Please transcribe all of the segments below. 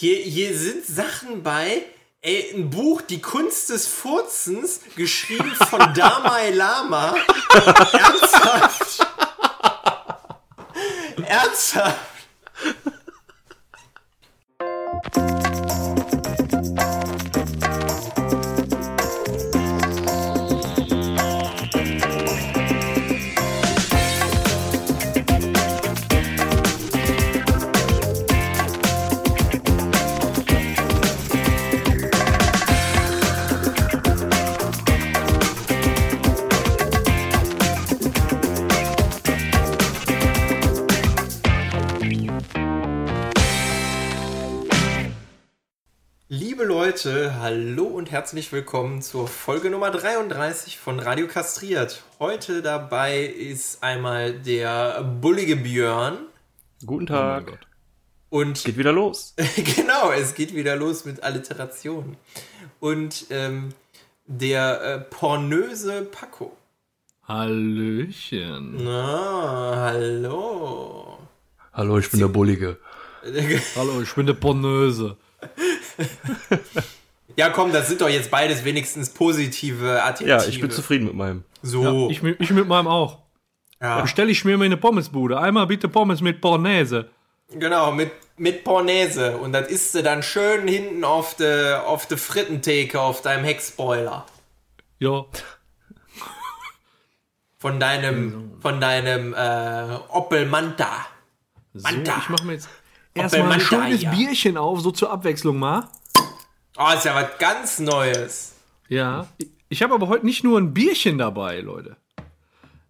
Hier, hier sind Sachen bei, ey, ein Buch, Die Kunst des Furzens, geschrieben von Damai Lama. Ernsthaft? Ernsthaft? Und herzlich willkommen zur Folge Nummer 33 von Radio Kastriert. Heute dabei ist einmal der bullige Björn. Guten Oh mein Tag. Gott. Und Geht wieder los. genau, es geht wieder los mit Alliteration. Und ähm, der äh, pornöse Paco. Hallöchen. Na, hallo. Hallo, ich bin der Bullige. Hallo, ich bin der Pornöse. Ja, komm, das sind doch jetzt beides wenigstens positive Adjektive. Ja, ich bin zufrieden mit meinem. So, Ich, mit- ich mit meinem auch. ja, Bestelle ich mir meine Pommesbude. Einmal bitte Pommes mit Pornese. genau, mit, mit Pornese. Und das isst du dann schön hinten auf der auf de Frittentheke auf deinem Heckspoiler. Ja. Von deinem, von deinem äh, Opel Manta. So, Manta. ich mache mir jetzt erstmal ein schönes. Bierchen auf, so zur Abwechslung mal. Oh, ist ja was ganz Neues. Ja. Ich habe aber heute nicht nur ein Bierchen dabei, Leute.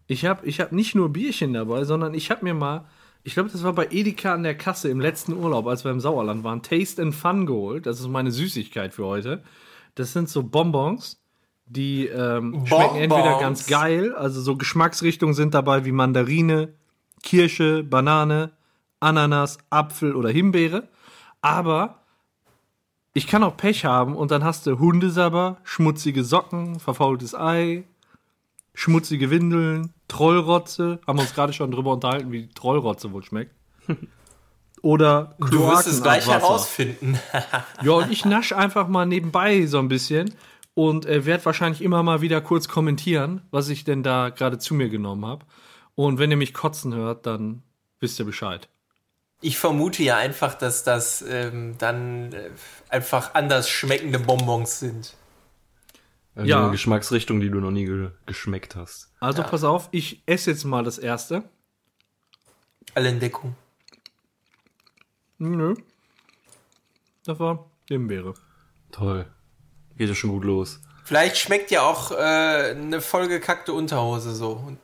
Ich habe ich hab nicht nur Bierchen dabei, sondern ich habe mir mal, ich glaube, das war bei Edeka an der Kasse im letzten Urlaub, als wir im Sauerland waren, Taste and Fun geholt. Das ist meine Süßigkeit für heute. Das sind so Bonbons, die ähm, schmecken entweder ganz geil, also so Geschmacksrichtungen sind dabei wie Mandarine, Kirsche, Banane, Ananas, Apfel oder Himbeere. Aber ich kann auch Pech haben und dann hast du Hundesabber, schmutzige Socken, verfaultes Ei, schmutzige Windeln, Trollrotze. Haben wir uns gerade schon drüber unterhalten, wie Trollrotze wohl schmeckt. Oder Du wirst es gleich herausfinden. Ja, und ich nasch einfach mal nebenbei so ein bisschen und äh, werde wahrscheinlich immer mal wieder kurz kommentieren, was ich denn da gerade zu mir genommen habe. Und wenn ihr mich kotzen hört, dann wisst ihr Bescheid. Ich vermute ja einfach, dass das ähm, dann äh, einfach anders schmeckende Bonbons sind. Also Ja. Eine Geschmacksrichtung, die du noch nie ge geschmeckt hast. Also pass auf, ich esse jetzt mal das erste. Alle in Deckung. Nö. Das war Himbeere. Toll. Geht ja schon gut los. Vielleicht schmeckt ja auch äh, eine vollgekackte Unterhose so.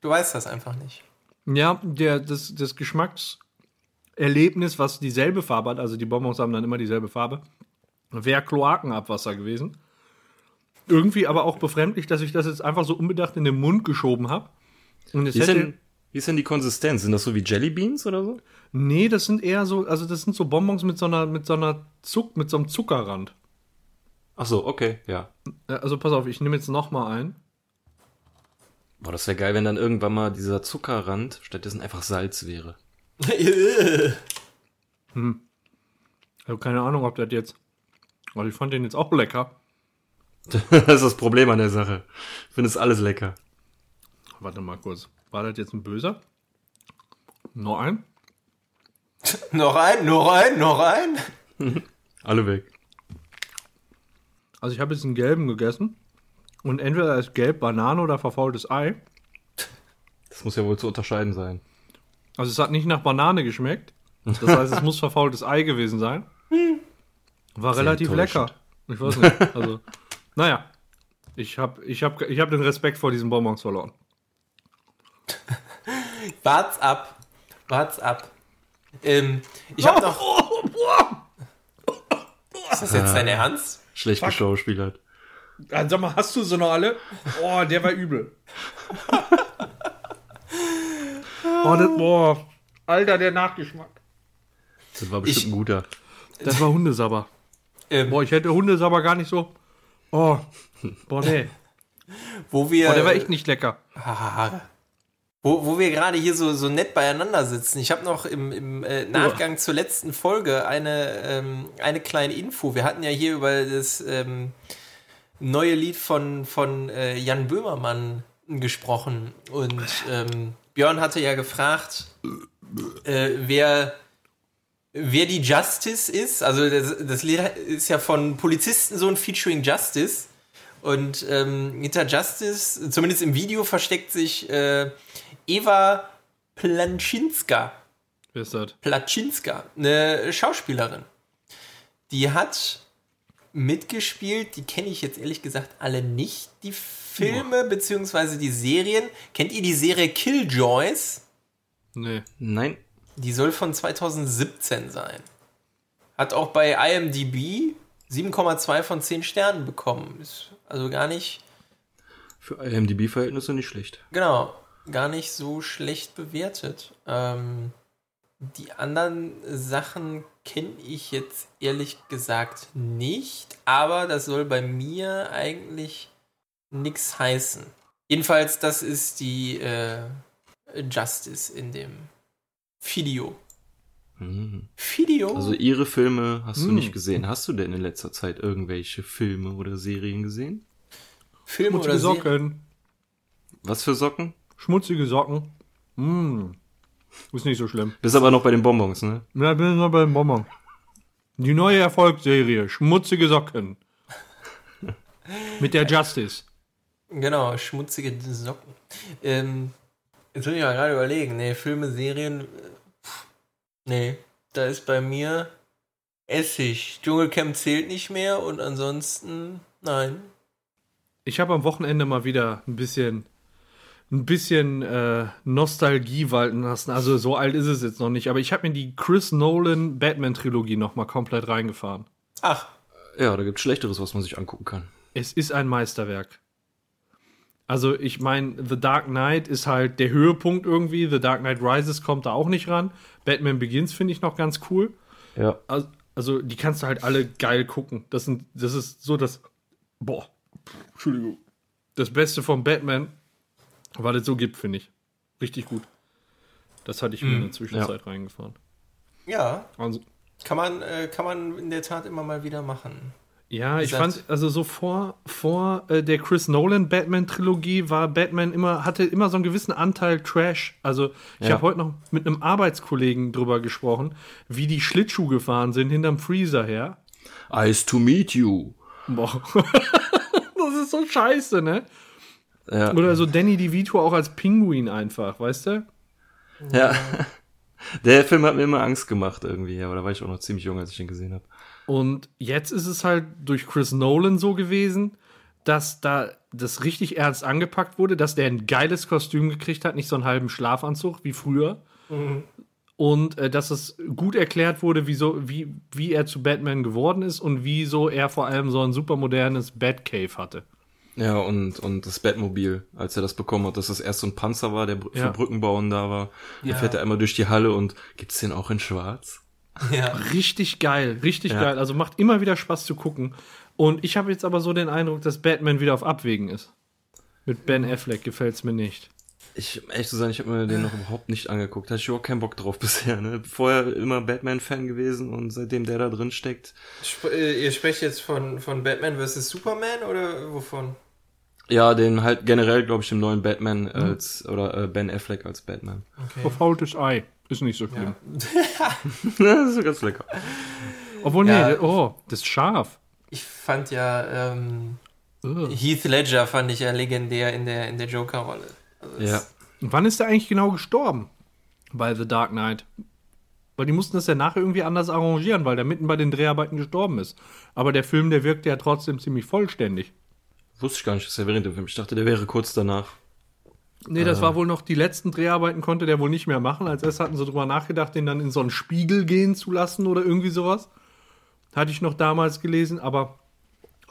Du weißt das einfach nicht. Ja, der, das, das Geschmackserlebnis, was dieselbe Farbe hat, also die Bonbons haben dann immer dieselbe Farbe, wäre Kloakenabwasser gewesen. Irgendwie aber auch befremdlich, dass ich das jetzt einfach so unbedacht in den Mund geschoben habe. Und es Wie ist, hätte, denn, wie ist denn die Konsistenz? Sind das so wie Jellybeans oder so? nee, das sind eher so, also das sind so Bonbons mit so einer, mit so einer Zuck, mit so einem Zuckerrand. Ach so, okay, ja. Äh, Also pass auf, ich nehme jetzt noch mal ein. Boah, das wäre geil, wenn dann irgendwann mal dieser Zuckerrand stattdessen einfach Salz wäre. Ich habe keine Ahnung, ob das jetzt. Also ich fand den jetzt auch lecker. das ist das Problem an der Sache. Ich finde es alles lecker. Warte mal kurz. War das jetzt ein böser? Noch ein? noch ein, noch ein, noch ein. Alle weg. Also ich habe jetzt einen gelben gegessen. Und entweder ist gelb Banane oder verfaultes Ei. Das muss ja wohl zu unterscheiden sein. Also es hat nicht nach Banane geschmeckt. Das heißt, es muss verfaultes Ei gewesen sein. War Sehr relativ lecker. Ich weiß nicht. Also, naja. Ich habe ich hab, ich hab den Respekt vor diesen Bonbons verloren. Wart's ab. Wart's ab. Ähm, ich hab noch. Ist das jetzt dein Ernst? Schlecht geschauspielert. Sag mal, hast du sie noch alle? Oh, der war übel. oh, das, boah. Alter, der Nachgeschmack. Das war bestimmt Ich- ein guter. Das war Hundesabber. Ähm, Boah, ich hätte Hundesabber gar nicht so. Oh. Boah, nee. wo wir. Boah, der war echt nicht lecker. Ah, Wo, wo wir gerade hier so, so nett beieinander sitzen. Ich habe noch im, im äh, Nachgang zur letzten Folge eine, ähm, eine kleine Info. Wir hatten ja hier über das ähm, neue Lied von, von äh, Jan Böhmermann gesprochen. Und ähm, Björn hatte ja gefragt, äh, wer, wer die Justice ist. Also das, das Lied ist ja von Polizistensohn featuring Justice. Und ähm, hinter Justice, zumindest im Video, versteckt sich äh, Eva Planczynska. Wer ist das? Placzynska, eine Schauspielerin. Die hat mitgespielt, die kenne ich jetzt ehrlich gesagt alle nicht, die Filme beziehungsweise die Serien. Kennt ihr die Serie Killjoys? Nee. Nein. Die soll von 2017 sein. Hat auch bei IMDb 7,2 von 10 Sternen bekommen. Ist also gar nicht, Für IMDb-Verhältnisse nicht schlecht. genau, gar nicht so schlecht bewertet. Ähm, die anderen Sachen kenne ich jetzt ehrlich gesagt nicht, aber das soll bei mir eigentlich nichts heißen. Jedenfalls, das ist die äh, Justice in dem Video. Mhm. Video? Also ihre Filme hast du Hm. nicht gesehen. Hast du denn in letzter Zeit irgendwelche Filme oder Serien gesehen? Filme oder Schmutzige Serien? Socken. Was für Socken? Schmutzige Socken. Mm. Ist nicht so schlimm. Bist aber noch bei den Bonbons, ne? Ja, bin ich noch beim Bonbon. Die neue Erfolgsserie, Schmutzige Socken. Mit der Justice. Genau, schmutzige Socken. Ähm, jetzt will ich mal gerade überlegen. Nee, Filme, Serien. äh, pff, Nee, da ist bei mir Essig. Dschungelcamp zählt nicht mehr und ansonsten nein. Ich habe am Wochenende mal wieder ein bisschen, ein bisschen äh, Nostalgie walten lassen. Also so alt ist es jetzt noch nicht, aber ich habe mir die Chris Nolan Batman Trilogie noch mal komplett reingefahren. Ach, Ja, da gibt's Schlechteres, was man sich angucken kann. Es ist ein Meisterwerk. Also ich meine, The Dark Knight ist halt der Höhepunkt irgendwie. The Dark Knight Rises kommt da auch nicht ran. Batman Begins finde ich noch ganz cool. Ja. Also, also die kannst du halt alle geil gucken. Das, sind, das ist so das. Boah. Entschuldigung. Das Beste von Batman, was es so gibt, finde ich. Richtig gut. Das hatte ich mir in der Zwischenzeit reingefahren. ja, Also, kann man, äh, kann man in der Tat immer mal wieder machen. Ja, ich fand, also so vor, vor äh, der Chris Nolan Batman-Trilogie war Batman immer, hatte immer so einen gewissen Anteil Trash. Also ich Ja. habe heute noch mit einem Arbeitskollegen drüber gesprochen, wie die Schlittschuh gefahren sind hinterm Freezer her. Eyes to meet you. Boah. das ist so scheiße, ne? Ja. Oder so Danny DeVito auch als Pinguin einfach, weißt du? ja. Der Film hat mir immer Angst gemacht irgendwie, aber da war ich auch noch ziemlich jung, als ich ihn gesehen habe. Und jetzt ist es halt durch Chris Nolan so gewesen, dass da das richtig ernst angepackt wurde, dass der ein geiles Kostüm gekriegt hat, nicht so einen halben Schlafanzug wie früher. Und äh, dass es gut erklärt wurde, wieso, wie, wie er zu Batman geworden ist und wieso er vor allem so ein super modernes Batcave hatte. Ja, und, und das Batmobil, als er das bekommen hat, dass das erst so ein Panzer war, der br- Ja. für Brückenbauen da war. Ja. Der fährt er einmal durch die Halle und gibt's den auch in schwarz? Ja. Richtig geil, richtig Ja. geil. Also macht immer wieder Spaß zu gucken. Und ich habe jetzt aber so den Eindruck, dass Batman wieder auf Abwägen ist. Mit Ben Affleck gefällt's mir nicht. Ich, ehrlich zu sein, ich habe mir den noch überhaupt nicht angeguckt. Hatte ich überhaupt keinen Bock drauf bisher. Ne? Vorher immer Batman-Fan gewesen und seitdem der da drin steckt. Sp äh, ihr sprecht jetzt von, von Batman vs. Superman oder wovon? Ja, den halt generell, glaube ich, dem neuen Batman als, oder äh, Ben Affleck als Batman. Verfaultes Ei. Ist nicht so schlimm. das ist ganz lecker. Obwohl, Ja. nee, oh, das ist scharf. Ich fand ja ähm. Heath Ledger fand ich ja legendär in der, in der Joker-Rolle. Also Ja. Und wann ist der eigentlich genau gestorben? Bei The Dark Knight. Weil die mussten das ja nachher irgendwie anders arrangieren, weil der mitten bei den Dreharbeiten gestorben ist. Aber der Film, der wirkte ja trotzdem ziemlich vollständig. Wusste ich gar nicht, dass er während dem Film. Ich dachte, der wäre kurz danach. Nee, das war wohl noch die letzten Dreharbeiten konnte der wohl nicht mehr machen. Als erst hatten sie drüber nachgedacht, den dann in so einen Spiegel gehen zu lassen oder irgendwie sowas. Hatte ich noch damals gelesen, aber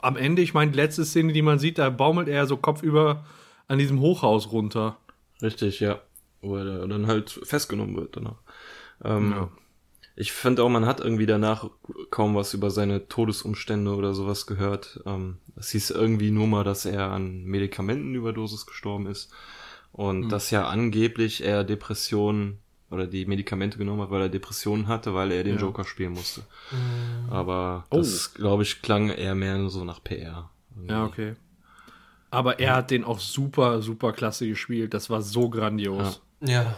am Ende, ich meine, die letzte Szene, die man sieht, da baumelt er so kopfüber an diesem Hochhaus runter. Richtig, ja. Wo er da- dann halt festgenommen wird danach. Ähm, Ja. Ich finde auch, man hat irgendwie danach kaum was über seine Todesumstände oder sowas gehört. Ähm, es hieß irgendwie nur mal, dass er an Medikamentenüberdosis gestorben ist. Und dass ja angeblich er Depressionen oder die Medikamente genommen hat, weil er Depressionen hatte, weil er den Ja. Joker spielen musste. Aber Oh. das, glaube ich, klang eher mehr so nach PR. irgendwie. Ja, okay. Aber er hat den auch super, super klasse gespielt. Das war so grandios. Ja.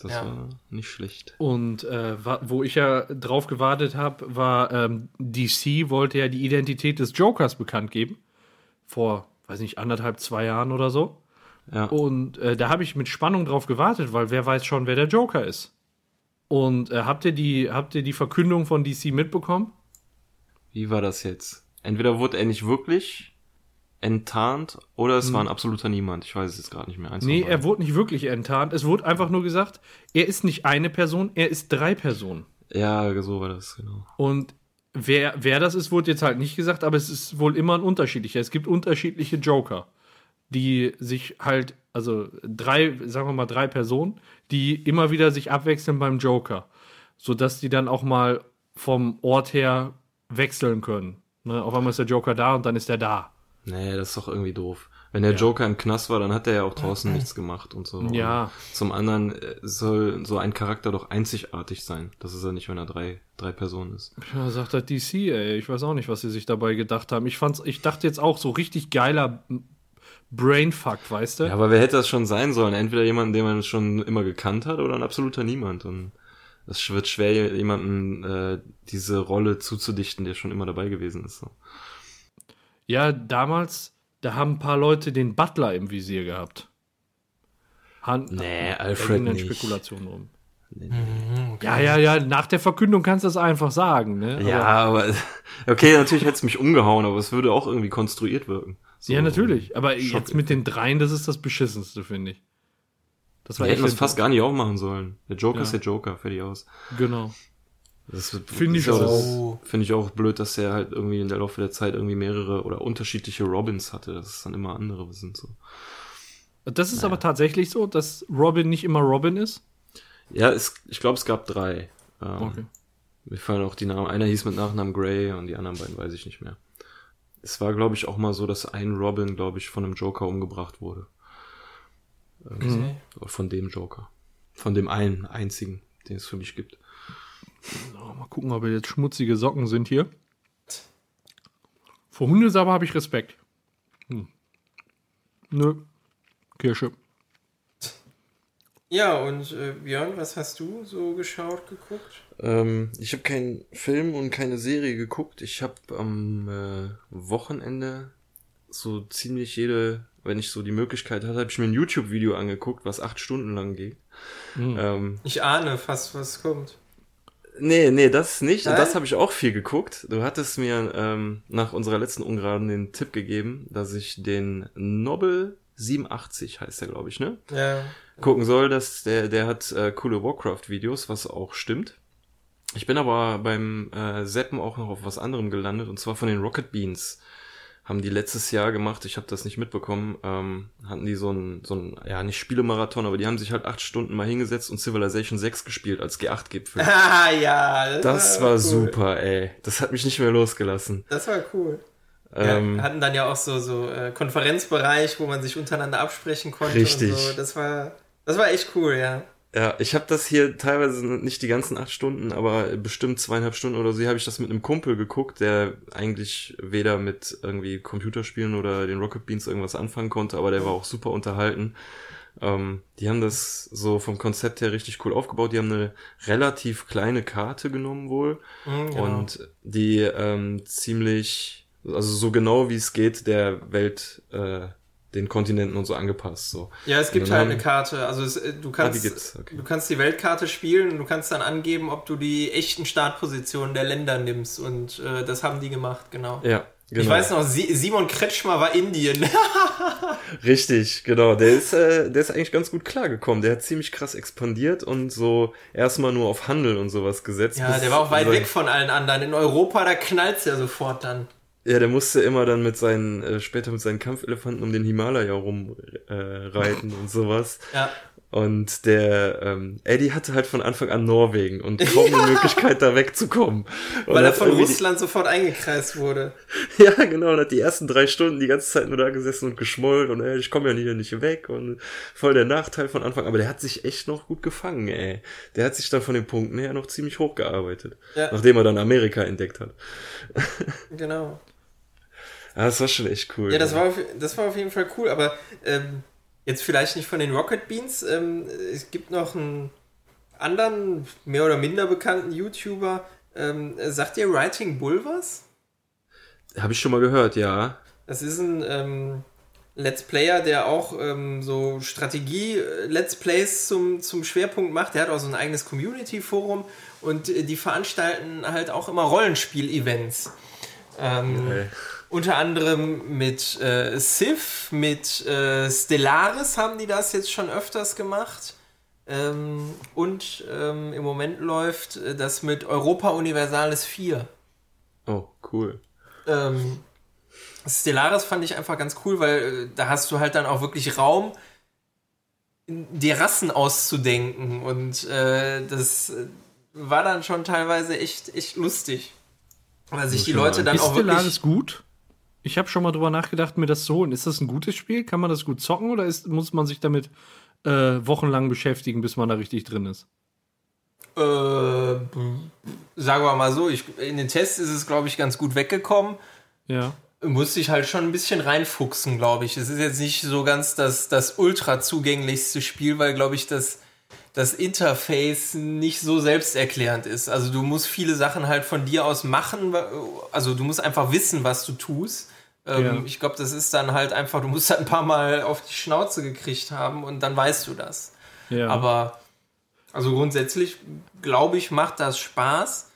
Das Ja. war nicht schlecht. Und äh, wo ich ja drauf gewartet habe, war, ähm, DC wollte ja die Identität des Jokers bekannt geben. Vor, weiß nicht, anderthalb, zwei Jahren oder so. Ja. Und äh, da habe ich mit Spannung drauf gewartet, weil wer weiß schon, wer der Joker ist. Und äh, habt, ihr die, habt ihr die Verkündung von DC mitbekommen? Wie war das jetzt? Entweder wurde er nicht wirklich enttarnt oder es war ein absoluter Niemand. Ich weiß es jetzt gerade nicht mehr. Eins Hm. Nee, er wurde nicht wirklich enttarnt. Es wurde einfach nur gesagt, er ist nicht eine Person, er ist drei Personen. Ja, so war das, genau. Und wer, wer das ist, wurde jetzt halt nicht gesagt, aber es ist wohl immer ein unterschiedlicher. Es gibt unterschiedliche Joker, die sich halt, also drei, sagen wir mal drei Personen, die immer wieder sich abwechseln beim Joker, sodass die dann auch mal vom Ort her wechseln können. Ne? Auf einmal ist der Joker da und dann ist er da. Nee, das ist doch irgendwie doof. Wenn der Joker im Knast war, dann hat er ja auch draußen nichts gemacht und so. Ja. Und zum anderen äh, soll so ein Charakter doch einzigartig sein. Das ist er nicht, wenn er drei, drei Personen ist. Ja, sagt das DC, ey. Ich weiß auch nicht, was sie sich dabei gedacht haben. Ich fand's, ich dachte jetzt auch so richtig geiler Brainfuck, weißt du? Ja, aber wer hätte das schon sein sollen? Entweder jemand, den man schon immer gekannt hat oder ein absoluter Niemand. Und es wird schwer, jemanden äh, diese Rolle zuzudichten, der schon immer dabei gewesen ist. So. Ja, damals, da haben ein paar Leute den Butler im Visier gehabt. Han Nee, da Alfred ging dann nicht. Spekulationen rum. Nee, Ja, ja, ja, nach der Verkündung kannst du das einfach sagen, ne? Ja, Aber, aber okay, natürlich hätte es mich umgehauen, aber es würde auch irgendwie konstruiert wirken. So. ja, natürlich. Aber jetzt Schock- mit den dreien, das ist das Beschissenste, finde ich. Das Wir hätten das enttäuschend. fast gar nicht auch machen sollen. Der Joker Ja. ist der Joker, fertig aus. Genau. Das wird- Finde ich auch. Finde ich auch blöd, dass er halt irgendwie in der Laufe der Zeit irgendwie mehrere oder unterschiedliche Robins hatte, dass es dann immer andere sind so. Das ist aber tatsächlich so, dass Robin nicht immer Robin ist. Ja, es, ich glaube, es gab drei. Ähm, Okay. Mir fallen auch die Namen. Einer hieß mit Nachnamen Grey und die anderen beiden weiß ich nicht mehr. Es war, glaube ich, auch mal so, dass ein Robin, glaube ich, von einem Joker umgebracht wurde. Irgendwie so. Oder Von dem Joker. Von dem einen, einzigen, den es für mich gibt. Oh, mal gucken, ob jetzt schmutzige Socken sind hier. Vor Hundesauber habe ich Respekt. Hm. Nö. Kirsche. Ja, und äh, Björn, was hast du so geschaut, geguckt? Ähm, ich habe keinen Film und keine Serie geguckt. Ich habe am äh, Wochenende so ziemlich jede, wenn ich so die Möglichkeit hatte, habe ich mir ein YouTube-Video angeguckt, was acht Stunden lang geht. Ähm, Ich ahne fast, was kommt. Nee, nee, das nicht. Und Nein? das habe ich auch viel geguckt. Du hattest mir ähm, nach unserer letzten Ungeraden den Tipp gegeben, dass ich den Nobel 87 heißt der, glaube ich, ne? Ja. gucken soll, dass der, der hat äh, coole Warcraft-Videos, was auch stimmt. Ich bin aber beim äh, Seppen auch noch auf was anderem gelandet, und zwar von den Rocket Beans. Haben die letztes Jahr gemacht, ich habe das nicht mitbekommen, ähm, hatten die so ein, so ein, ja, nicht Spielemarathon, aber die haben sich halt acht Stunden mal hingesetzt und Civilization 6 gespielt als G8-Gipfel. Ah, ja. Das war cool. super, ey. Das hat mich nicht mehr losgelassen. Das war cool. Ähm, ja, hatten dann ja auch so, so äh, Konferenzbereich, wo man sich untereinander absprechen konnte. Richtig. Und so. Das war, das war echt cool, ja. Ja, ich habe das hier teilweise nicht die ganzen acht Stunden, aber bestimmt zweieinhalb Stunden oder so habe ich das mit einem Kumpel geguckt, der eigentlich weder mit irgendwie Computerspielen oder den Rocket Beans irgendwas anfangen konnte, aber der war auch super unterhalten. Ähm, die haben das so vom Konzept her richtig cool aufgebaut. Die haben eine relativ kleine Karte genommen wohl Mhm, genau. und die ähm, ziemlich, also so genau wie es geht, der Welt äh, den Kontinenten und so angepasst. So. Ja, es gibt halt eine Karte. Also es, äh, du Ah, kannst, die gibt's, okay. du kannst die Weltkarte spielen und du kannst dann angeben, ob du die echten Startpositionen der Länder nimmst. Und äh, das haben die gemacht, genau. Ja, genau. Ich weiß noch, Si- Simon Kretschmer war Indien. Richtig, genau. Der ist, äh, der ist eigentlich ganz gut klargekommen. Der hat ziemlich krass expandiert und so erstmal nur auf Handel und sowas gesetzt. ja, der war auch weit weg von allen anderen. In Europa, da knallt's ja sofort dann. Ja, der musste immer dann mit seinen, äh, später mit seinen Kampfelefanten um den Himalaya rumreiten äh, und sowas. Ja. Und der ähm, Eddie hatte halt von Anfang an Norwegen und kaum eine Möglichkeit, da wegzukommen. Und Weil er von Russland sofort eingekreist wurde. ja, genau, und hat die ersten drei Stunden die ganze Zeit nur da gesessen und geschmollt und ey, ich komme ja hier nicht weg und voll der Nachteil von Anfang. Aber der hat sich echt noch gut gefangen, ey. Der hat sich dann von den Punkten her noch ziemlich hochgearbeitet. Ja. Nachdem er dann Amerika entdeckt hat. genau. Ja, das war schon echt cool. Ja, das, war auf, das war auf jeden Fall cool, aber ähm, Jetzt vielleicht nicht von den Rocket Beans. Ähm, es gibt noch einen anderen, mehr oder minder bekannten YouTuber. Ähm, sagt ihr Writing Bull was? Habe ich schon mal gehört, ja. Das ist ein ähm, Let's Player, der auch ähm, so Strategie-Let's äh, Plays zum, zum Schwerpunkt macht. Der hat auch so ein eigenes Community-Forum und äh, die veranstalten halt auch immer Rollenspiel-Events. Ähm, okay. Unter anderem mit äh, Civ, mit äh, Stellaris haben die das jetzt schon öfters gemacht. Ähm, und ähm, im Moment läuft äh, das mit Europa Universalis 4. Oh, cool. Ähm, Stellaris fand ich einfach ganz cool, weil äh, da hast du halt dann auch wirklich Raum, die Rassen auszudenken. Und äh, das war dann schon teilweise echt, echt lustig. Weil sich die Leute dann ist auch wirklich. Stellaris gut? Ich habe schon mal drüber nachgedacht, mir das zu holen. Ist das ein gutes Spiel? Kann man das gut zocken oder ist, muss man sich damit äh, wochenlang beschäftigen, bis man da richtig drin ist? Äh, sagen wir mal so, ich, in den Tests ist es, glaube ich, ganz gut weggekommen. Ja. Muss sich halt schon ein bisschen reinfuchsen, glaube ich. Es ist jetzt nicht so ganz das, das ultra zugänglichste Spiel, weil, glaube ich, das, das Interface nicht so selbsterklärend ist. Also du musst viele Sachen halt von dir aus machen. Also du musst einfach wissen, was du tust. Ähm, ja. Ich glaube, das ist dann halt einfach, du musst halt ein paar Mal auf die Schnauze gekriegt haben und dann weißt du das. Ja. Aber also grundsätzlich, glaube ich, macht das Spaß.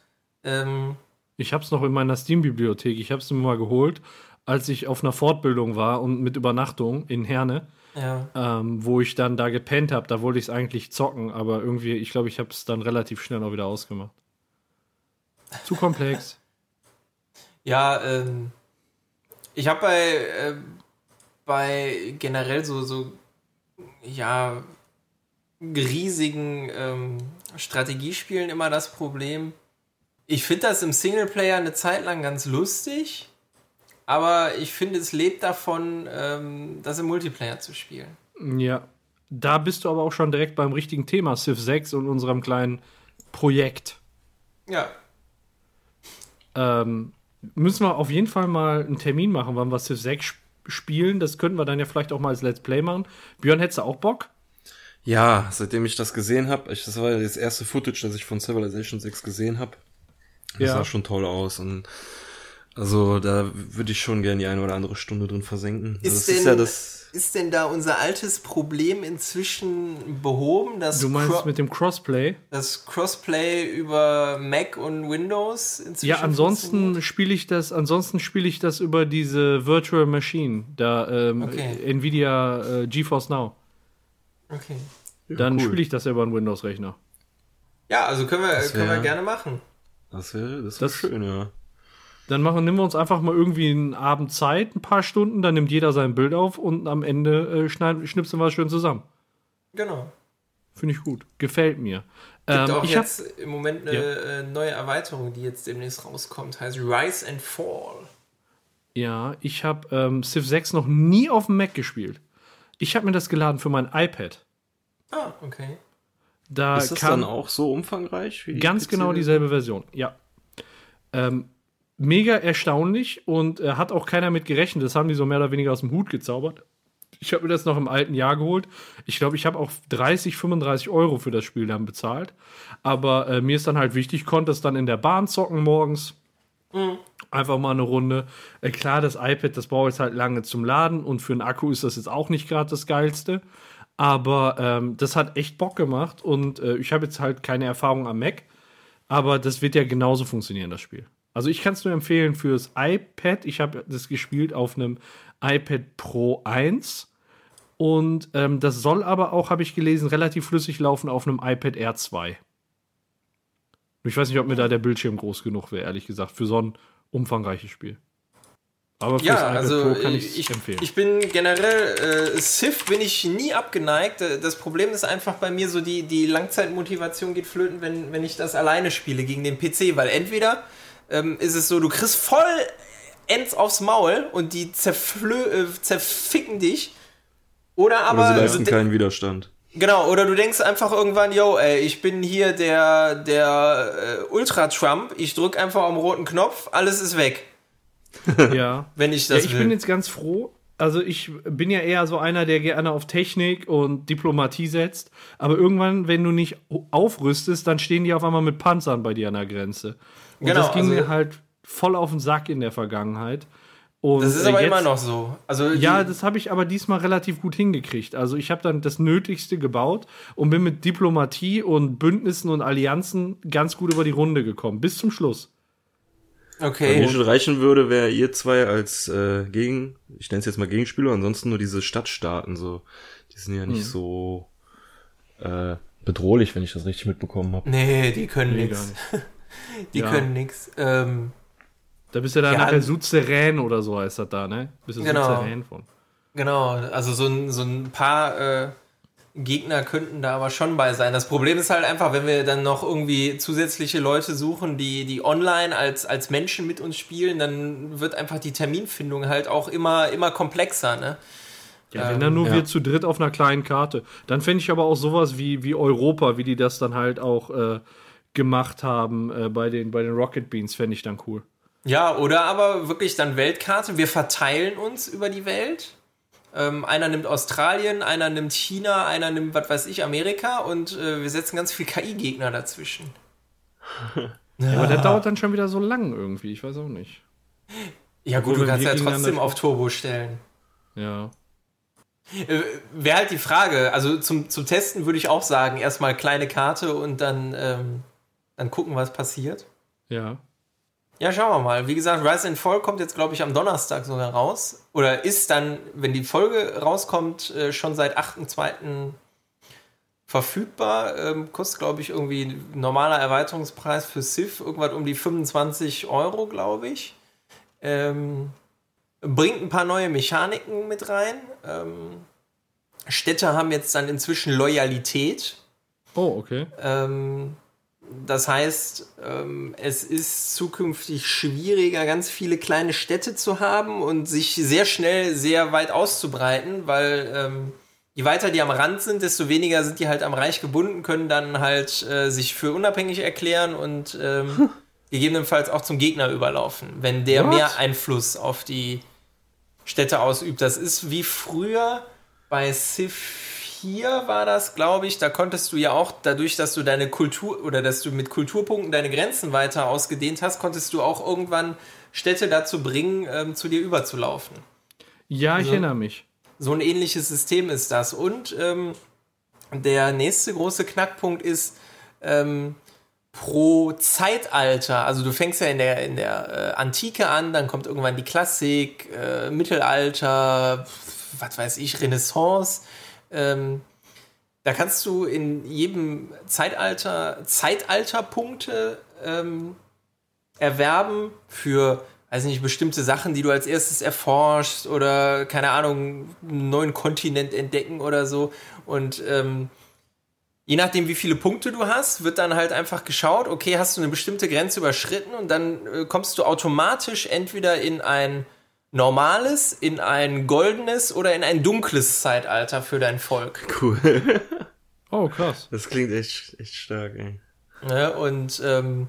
Ähm, ich habe es noch in meiner Steam-Bibliothek. Ich habe es mir mal geholt, als ich auf einer Fortbildung war und mit Übernachtung in Herne. Ja. Ähm, wo ich dann da gepennt habe. Da wollte ich es eigentlich zocken, aber irgendwie, ich glaube, ich habe es dann relativ schnell auch wieder ausgemacht. Zu komplex. ja, ähm, ich habe bei, äh, bei generell so, so ja, riesigen ähm, Strategiespielen immer das Problem. Ich finde das im Singleplayer eine Zeit lang ganz lustig, aber ich finde, es lebt davon, ähm, das im Multiplayer zu spielen. Ja, da bist du aber auch schon direkt beim richtigen Thema, Civ 6 und unserem kleinen Projekt. Ja. Ähm, müssen wir auf jeden Fall mal einen Termin machen, wann wir Civ 6 spielen. Das könnten wir dann ja vielleicht auch mal als Let's Play machen. Björn, hättest du auch Bock? Ja, seitdem ich das gesehen habe, das war ja das erste Footage, das ich von Civilization 6 gesehen habe. Das ja. sah schon toll aus und also da würde ich schon gerne die eine oder andere Stunde drin versenken. Ist, also, denn, ist, ja das ist denn da unser altes Problem inzwischen behoben? Dass du meinst Cro mit dem Crossplay? Das Crossplay über Mac und Windows inzwischen? Ja, ansonsten spiele ich das, ansonsten spiele ich das über diese Virtual Machine, da ähm, okay. Nvidia äh, GeForce Now. Okay. Dann cool. spiele ich das ja über einen Windows-Rechner. Ja, also können wir, wär, können wir gerne machen. Das wäre das wär das, schön, ja. Dann machen, nehmen wir uns einfach mal irgendwie einen Abend Zeit, ein paar Stunden, dann nimmt jeder sein Bild auf und am Ende äh, schneiden, schnipsen wir es schön zusammen. Genau. Finde ich gut. Gefällt mir. Gibt ähm, auch ich jetzt hab, im Moment eine ja. Äh, neue Erweiterung, die jetzt demnächst rauskommt, heißt Rise and Fall. Ja, ich habe ähm, Civ 6 noch nie auf dem Mac gespielt. Ich habe mir das geladen für mein iPad. Ah, okay. Da ist das dann auch so umfangreich wie Ganz PC genau dieselbe Version, ja. Ähm, mega erstaunlich und äh, hat auch keiner mit gerechnet. Das haben die so mehr oder weniger aus dem Hut gezaubert. Ich habe mir das noch im alten Jahr geholt. Ich glaube, ich habe auch 30, 35 Euro für das Spiel dann bezahlt. Aber äh, mir ist dann halt wichtig, konnte es dann in der Bahn zocken morgens. Mhm. Einfach mal eine Runde. Äh, klar, das iPad, das braucht jetzt halt lange zum Laden und für einen Akku ist das jetzt auch nicht gerade das Geilste. Aber ähm, das hat echt Bock gemacht und äh, ich habe jetzt halt keine Erfahrung am Mac. Aber das wird ja genauso funktionieren, das Spiel. Also ich kann es nur empfehlen fürs iPad. Ich habe das gespielt auf einem iPad Pro 1. Und ähm, das soll aber auch, habe ich gelesen, relativ flüssig laufen auf einem iPad Air 2. Ich weiß nicht, ob mir da der Bildschirm groß genug wäre, ehrlich gesagt, für so ein umfangreiches Spiel. Aber fürs Ja, iPad also Pro kann ich, ich empfehlen. ich bin generell, äh, Civ bin ich nie abgeneigt. Äh, Das Problem ist einfach bei mir so, die, die Langzeitmotivation geht flöten, wenn, wenn ich das alleine spiele gegen den PC, weil entweder ähm, ist es so, du kriegst voll ends aufs Maul und die zerflö äh, zerficken dich. Oder aber. Aber sie leisten keinen Widerstand. Genau, oder du denkst einfach irgendwann, yo, ey, ich bin hier der, der äh, Ultra-Trump, ich drück einfach am roten Knopf, alles ist weg, ja. wenn ich ja, das ich will. bin jetzt ganz froh. Also ich bin ja eher so einer, der gerne auf Technik und Diplomatie setzt. Aber irgendwann, wenn du nicht aufrüstest, dann stehen die auf einmal mit Panzern bei dir an der Grenze. Und Genau, das ging also- mir halt voll auf den Sack in der Vergangenheit. Und das ist äh, aber jetzt, immer noch so. Also Ja, das habe ich aber diesmal relativ gut hingekriegt. Also ich habe dann das Nötigste gebaut und bin mit Diplomatie und Bündnissen und Allianzen ganz gut über die Runde gekommen. Bis zum Schluss. Wenn okay. mir schon reichen würde, wäre ihr zwei als äh, Gegen, ich nenne es jetzt mal Gegenspieler, ansonsten nur diese Stadtstaaten so, die sind ja nicht so äh, bedrohlich, wenn ich das richtig mitbekommen habe. Nee, die können Nee, nix. Die Ja. können nix. Ähm, Da bist du dann Ja, nachher Suzerän oder so heißt das da, ne? Bist du Genau. Suzerän von. genau, also so ein, so ein paar äh, Gegner könnten da aber schon bei sein. Das Problem ist halt einfach, wenn wir dann noch irgendwie zusätzliche Leute suchen, die, die online als, als Menschen mit uns spielen, dann wird einfach die Terminfindung halt auch immer, immer komplexer, ne? Ja, wenn Ähm, dann nur ja. wir zu dritt auf einer kleinen Karte. Dann fände ich aber auch sowas wie, wie Europa, wie die das dann halt auch äh, gemacht haben äh, bei, den, bei den Rocket Beans, fände ich dann cool. Ja, oder aber wirklich dann Weltkarte. Wir verteilen uns über die Welt. Ähm, einer nimmt Australien, einer nimmt China, einer nimmt, was weiß ich, Amerika und äh, wir setzen ganz viel KI-Gegner dazwischen. Ja, aber das dauert dann schon wieder so lang irgendwie, ich weiß auch nicht. Ja gut, Obwohl, du kannst ja trotzdem auf Turbo stellen. Ja. Äh, Wäre halt die Frage, also zum, zum Testen würde ich auch sagen, erstmal kleine Karte und dann, ähm, dann gucken, was passiert. Ja. Ja, schauen wir mal. Wie gesagt, Rise and Fall kommt jetzt, glaube ich, am Donnerstag sogar raus. Oder ist dann, wenn die Folge rauskommt, äh, schon seit 8.2. verfügbar. Ähm, kostet, glaube ich, irgendwie ein normaler Erweiterungspreis für Civ irgendwas um die 25 Euro, glaube ich. Ähm, bringt ein paar neue Mechaniken mit rein. Ähm, Städte haben jetzt dann inzwischen Loyalität. Oh, okay. Ähm, das heißt, ähm, es ist zukünftig schwieriger, ganz viele kleine Städte zu haben und sich sehr schnell sehr weit auszubreiten, weil ähm, je weiter die am Rand sind, desto weniger sind die halt am Reich gebunden, können dann halt äh, sich für unabhängig erklären und ähm, gegebenenfalls auch zum Gegner überlaufen, wenn der What? mehr Einfluss auf die Städte ausübt. Das ist wie früher bei Civ 4 war das, glaube ich. Da konntest du ja auch, dadurch, dass du deine Kultur oder dass du mit Kulturpunkten deine Grenzen weiter ausgedehnt hast, konntest du auch irgendwann Städte dazu bringen, ähm, zu dir überzulaufen. Ja, ich So. erinnere mich. So ein ähnliches System ist das. Und ähm, der nächste große Knackpunkt ist ähm, pro Zeitalter. Also du fängst ja in der, in der äh, Antike an, dann kommt irgendwann die Klassik, äh, Mittelalter, was weiß ich, Renaissance. Ähm, da kannst du in jedem Zeitalter Zeitalterpunkte ähm, erwerben für, weiß nicht, bestimmte Sachen, die du als erstes erforschst oder, keine Ahnung, einen neuen Kontinent entdecken oder so. Und ähm, je nachdem, wie viele Punkte du hast, wird dann halt einfach geschaut, okay, hast du eine bestimmte Grenze überschritten und dann äh, kommst du automatisch entweder in ein normales, in ein goldenes oder in ein dunkles Zeitalter für dein Volk. Cool. Oh, krass. Das klingt echt, echt stark, ey. Ne? Und ähm,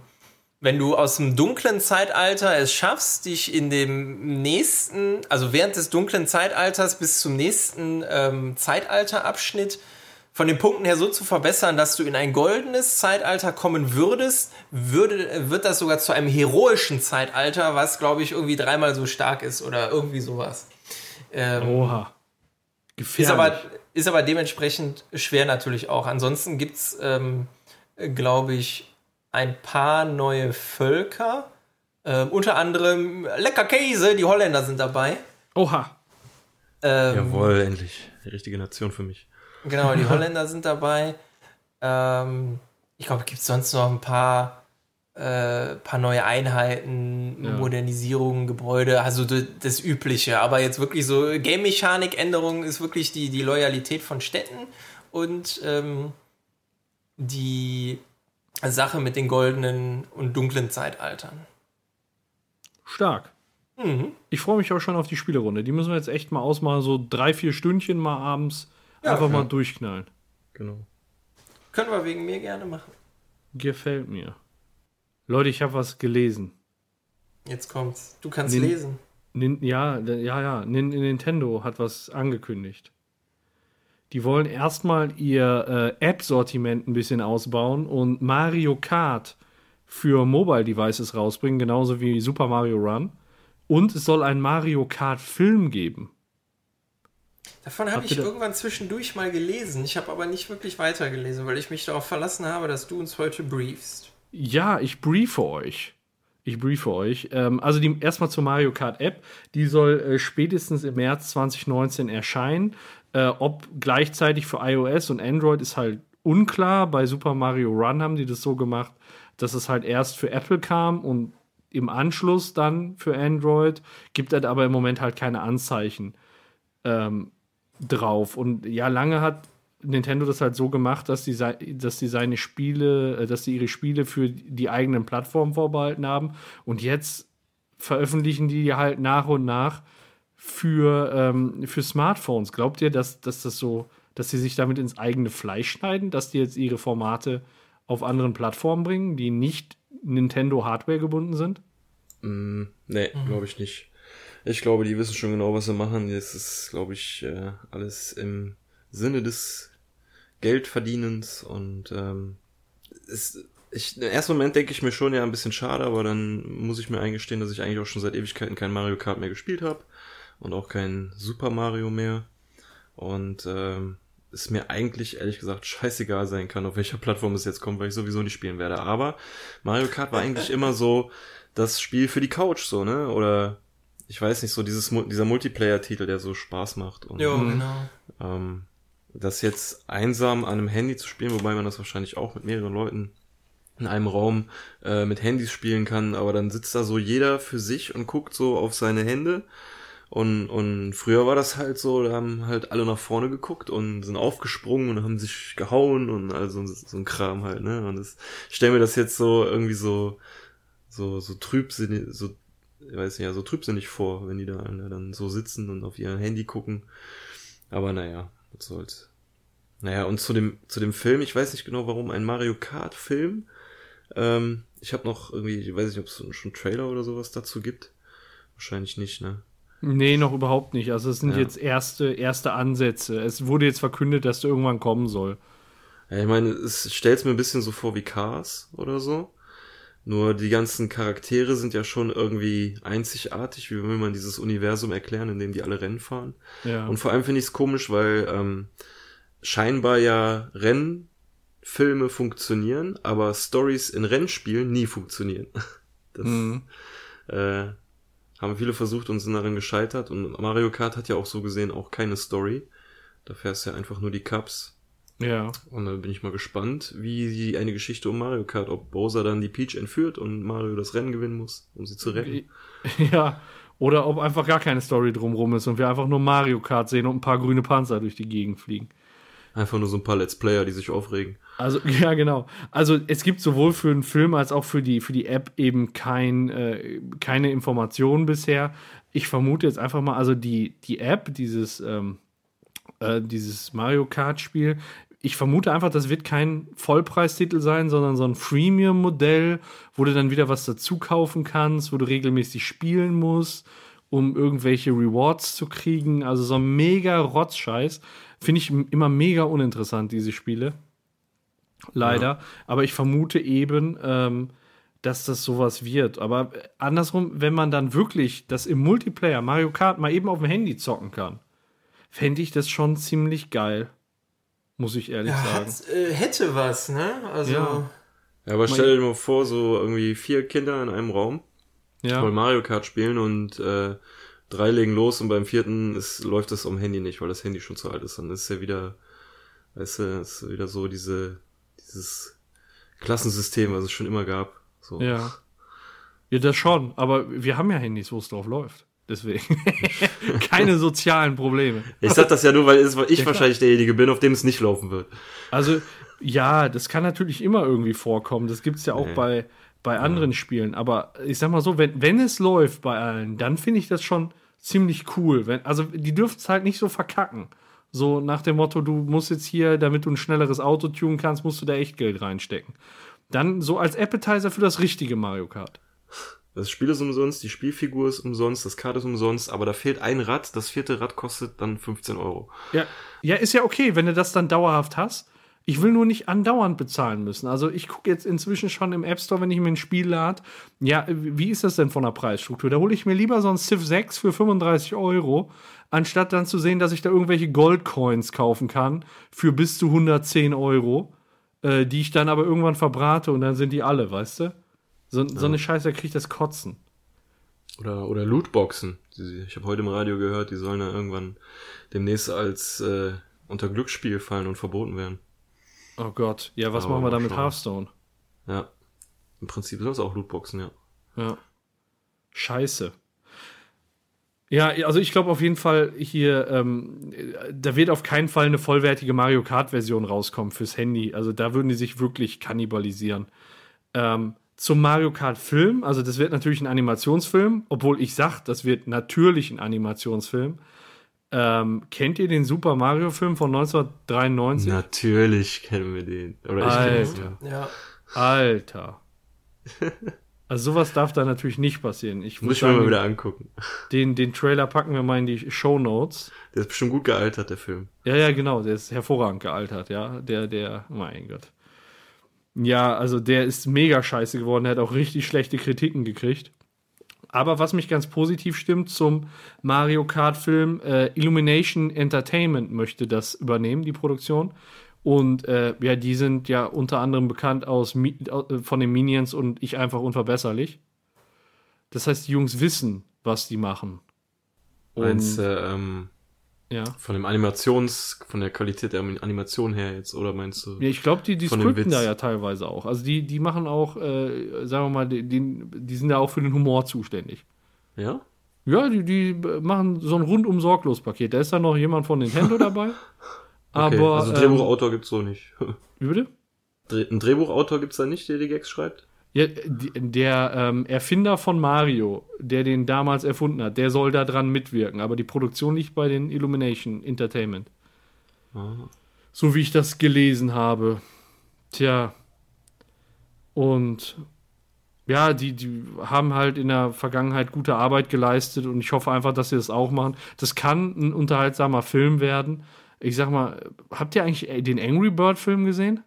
wenn du aus dem dunklen Zeitalter es schaffst, dich in dem nächsten, also während des dunklen Zeitalters bis zum nächsten ähm, Zeitalterabschnitt von den Punkten her so zu verbessern, dass du in ein goldenes Zeitalter kommen würdest, würde, wird das sogar zu einem heroischen Zeitalter, was glaube ich irgendwie dreimal so stark ist oder irgendwie sowas. Ähm, Oha. Gefährlich. ist aber, ist aber dementsprechend schwer natürlich auch. Ansonsten gibt es, ähm, glaube ich, ein paar neue Völker. Ähm, unter anderem lecker Käse, die Holländer sind dabei. Oha. Ähm, Jawohl, endlich. Die richtige Nation für mich. Genau, die Holländer sind dabei. Ähm, ich glaube, gibt es sonst noch ein paar äh, paar neue Einheiten, Ja. Modernisierungen, Gebäude, also das Übliche. Aber jetzt wirklich so Game-Mechanik-Änderungen ist wirklich die, die Loyalität von Städten und ähm, die Sache mit den goldenen und dunklen Zeitaltern. Stark. Mhm. Ich freue mich auch schon auf die Spielerunde. Die müssen wir jetzt echt mal ausmachen, so drei, vier Stündchen mal abends Ja, einfach ja. mal durchknallen. Genau. Können wir wegen mir gerne machen. Gefällt mir. Leute, ich habe was gelesen. Jetzt kommt's. Du kannst Nin- lesen. Nin ja, ja, ja. Nin Nintendo hat was angekündigt. Die wollen erstmal ihr äh, App-Sortiment ein bisschen ausbauen und Mario Kart für Mobile Devices rausbringen, genauso wie Super Mario Run. Und es soll einen Mario Kart-Film geben. Davon habe ich irgendwann zwischendurch mal gelesen. Ich habe aber nicht wirklich weitergelesen, weil ich mich darauf verlassen habe, dass du uns heute briefst. Ja, ich briefe euch. Ich briefe euch. Ähm, also die, erstmal zur Mario Kart App. Die soll äh, spätestens im März 2019 erscheinen. Äh, ob gleichzeitig für iOS und Android ist halt unklar. Bei Super Mario Run haben die das so gemacht, dass es halt erst für Apple kam und im Anschluss dann für Android. Gibt halt aber im Moment halt keine Anzeichen ähm, drauf. Und ja, lange hat Nintendo das halt so gemacht, dass die, sei- dass die seine Spiele, äh, dass die ihre Spiele für die eigenen Plattformen vorbehalten haben. Und jetzt veröffentlichen die halt nach und nach für, ähm, für Smartphones. Glaubt ihr, dass, dass das so, dass sie sich damit ins eigene Fleisch schneiden, dass die jetzt ihre Formate auf anderen Plattformen bringen, die nicht Nintendo Hardware gebunden sind? Mm, nee, glaube ich nicht. Ich glaube, die wissen schon genau, was sie machen. Das ist, glaube ich, äh, alles im Sinne des Geldverdienens und ähm, ist, ich, im ersten Moment denke ich mir schon, ja, ein bisschen schade, aber dann muss ich mir eingestehen, dass ich eigentlich auch schon seit Ewigkeiten kein Mario Kart mehr gespielt habe und auch kein Super Mario mehr. Und ähm, es mir eigentlich ehrlich gesagt scheißegal sein kann, auf welcher Plattform es jetzt kommt, weil ich sowieso nicht spielen werde. Aber Mario Kart war eigentlich immer so das Spiel für die Couch, so, ne? Oder ich weiß nicht, so dieses dieser Multiplayer-Titel, der so Spaß macht. Und, Jo, Mhm. genau. ähm, das jetzt einsam an einem Handy zu spielen, wobei man das wahrscheinlich auch mit mehreren Leuten in einem Raum äh, mit Handys spielen kann, aber dann sitzt da so jeder für sich und guckt so auf seine Hände. Und, und früher war das halt so, da haben halt alle nach vorne geguckt und sind aufgesprungen und haben sich gehauen und also so ein Kram halt, ne? Und das, ich stelle mir das jetzt so irgendwie so, so, so trübsinnig, so, weiß nicht, ja, so trübsinnig vor, wenn die da alle dann so sitzen und auf ihr Handy gucken. Aber naja, was soll's. Naja, und zu dem, zu dem Film, ich weiß nicht genau warum, ein Mario Kart Film. Ähm, ich habe noch irgendwie, ich weiß nicht, ob es schon einen Trailer oder sowas dazu gibt. Wahrscheinlich nicht, ne? Nee, noch überhaupt nicht. Also es sind Ja. jetzt erste, erste Ansätze. Es wurde jetzt verkündet, dass der irgendwann kommen soll. Ja, ich meine, es stellt mir ein bisschen so vor wie Cars oder so. Nur die ganzen Charaktere sind ja schon irgendwie einzigartig. Wie will man dieses Universum erklären, in dem die alle Rennen fahren? Ja. Und vor allem finde ich es komisch, weil ähm, scheinbar ja Rennfilme funktionieren, aber Stories in Rennspielen nie funktionieren. Das Mhm. äh, haben viele versucht und sind daran gescheitert. Und Mario Kart hat ja auch so gesehen auch keine Story. Da fährst du ja einfach nur die Cups. Ja. Und da bin ich mal gespannt, wie die eine Geschichte um Mario Kart, ob Bowser dann die Peach entführt und Mario das Rennen gewinnen muss, um sie zu retten. Ja. Oder ob einfach gar keine Story drumrum ist und wir einfach nur Mario Kart sehen und ein paar grüne Panzer durch die Gegend fliegen. Einfach nur so ein paar Let's Player, die sich aufregen. Also, ja, genau. Also, es gibt sowohl für den Film als auch für die, für die App eben kein, äh, keine Informationen bisher. Ich vermute jetzt einfach mal, also die, die App, dieses, ähm, äh, dieses Mario Kart-Spiel, ich vermute einfach, das wird kein Vollpreistitel sein, sondern so ein Freemium-Modell, wo du dann wieder was dazu kaufen kannst, wo du regelmäßig spielen musst, um irgendwelche Rewards zu kriegen. Also so ein mega Rotzscheiß. Finde ich immer mega uninteressant, diese Spiele. Leider. Aber ich vermute eben, ähm, dass das sowas wird. Aber andersrum, wenn man dann wirklich das im Multiplayer Mario Kart mal eben auf dem Handy zocken kann, fände ich das schon ziemlich geil. Muss ich ehrlich Ja, sagen. hat, äh, hätte was, ne? Also, Ja. Ja, aber stell dir mal vor, so irgendwie vier Kinder in einem Raum Ja. wollen Mario Kart spielen und äh, drei legen los und beim vierten ist, läuft das am Handy nicht, weil das Handy schon zu alt ist. Dann ist ja wieder, weißt du, ist wieder so diese, dieses Klassensystem, was es schon immer gab. So. Ja. Ja, das schon. Aber wir haben ja Handys, wo es drauf läuft. Deswegen. Keine sozialen Probleme. Ich sag das ja nur, weil ich klar. wahrscheinlich derjenige bin, auf dem es nicht laufen wird. Also, ja, das kann natürlich immer irgendwie vorkommen. Das gibt es ja auch Nee. bei, bei anderen Spielen. Aber ich sag mal so, wenn, wenn es läuft bei allen, dann finde ich das schon ziemlich cool. Wenn, also, die dürfen es halt nicht so verkacken. So nach dem Motto, du musst jetzt hier, damit du ein schnelleres Auto tunen kannst, musst du da echt Geld reinstecken. Dann so als Appetizer für das richtige Mario Kart. Das Spiel ist umsonst, die Spielfigur ist umsonst, das Kart ist umsonst, aber da fehlt ein Rad, das vierte Rad kostet dann 15 Euro. Ja, ja, ist ja okay, wenn du das dann dauerhaft hast. Ich will nur nicht andauernd bezahlen müssen. Also ich gucke jetzt inzwischen schon im App Store, wenn ich mir ein Spiel lade, ja, wie ist das denn von der Preisstruktur? Da hole ich mir lieber so ein Civ 6 für 35 Euro, anstatt dann zu sehen, dass ich da irgendwelche Goldcoins kaufen kann für bis zu 110 Euro, äh, die ich dann aber irgendwann verbrate und dann sind die alle, weißt du? So, so eine Scheiße, da krieg ich das Kotzen. Oder, oder Lootboxen. Ich habe heute im Radio gehört, die sollen ja irgendwann demnächst als äh, unter Glücksspiel fallen und verboten werden. Oh Gott, ja, was Aber machen wir da mit schauen. Hearthstone? Ja. Im Prinzip soll es auch Lootboxen, ja. Ja. Scheiße. Ja, also ich glaube auf jeden Fall hier, ähm, da wird auf keinen Fall eine vollwertige Mario Kart-Version rauskommen fürs Handy. Also da würden die sich wirklich kannibalisieren. Ähm, zum Mario Kart-Film, also das wird natürlich ein Animationsfilm, obwohl ich sag, das wird natürlich ein Animationsfilm. Ähm, kennt ihr den Super Mario-Film von 1993? Natürlich kennen wir den. Oder ich Alter. kenne den, ja. Ja. Alter. Also sowas darf da natürlich nicht passieren. Ich Muss ich mir mal wieder angucken. den, den Trailer packen wir mal in die Show Notes. Der ist bestimmt gut gealtert, der Film. Ja, ja, genau, der ist hervorragend gealtert, ja. Der, der, mein Gott. Ja, also der ist mega scheiße geworden, der hat auch richtig schlechte Kritiken gekriegt. Aber was mich ganz positiv stimmt zum Mario Kart-Film, äh, Illumination Entertainment möchte das übernehmen, die Produktion. Und äh, ja, die sind ja unter anderem bekannt aus äh, von den Minions und ich einfach unverbesserlich. Das heißt, die Jungs wissen, was die machen. Meinst du, ähm, ja. von dem Animations, von der Qualität der Animation her jetzt, oder meinst du? Ja, ich glaube, die, die scripten da ja teilweise auch. Also die, die machen auch, äh, sagen wir mal, die, die, sind da auch für den Humor zuständig. Ja? Ja, die, die machen so ein rundum sorglos Paket. Da ist dann noch jemand von Nintendo dabei. Okay, Aber also ähm, Drehbuchautor gibt's so nicht. wie bitte? Dreh- Ein Drehbuchautor gibt's da nicht, der die Gags schreibt? Ja, der ähm, Erfinder von Mario, der den damals erfunden hat, der soll da dran mitwirken. Aber die Produktion liegt bei den Illumination Entertainment. Ah. So wie ich das gelesen habe. Tja. Und ja, die, die haben halt in der Vergangenheit gute Arbeit geleistet und ich hoffe einfach, dass sie das auch machen. Das kann ein unterhaltsamer Film werden. Ich sag mal, habt ihr eigentlich den Angry Bird Film gesehen?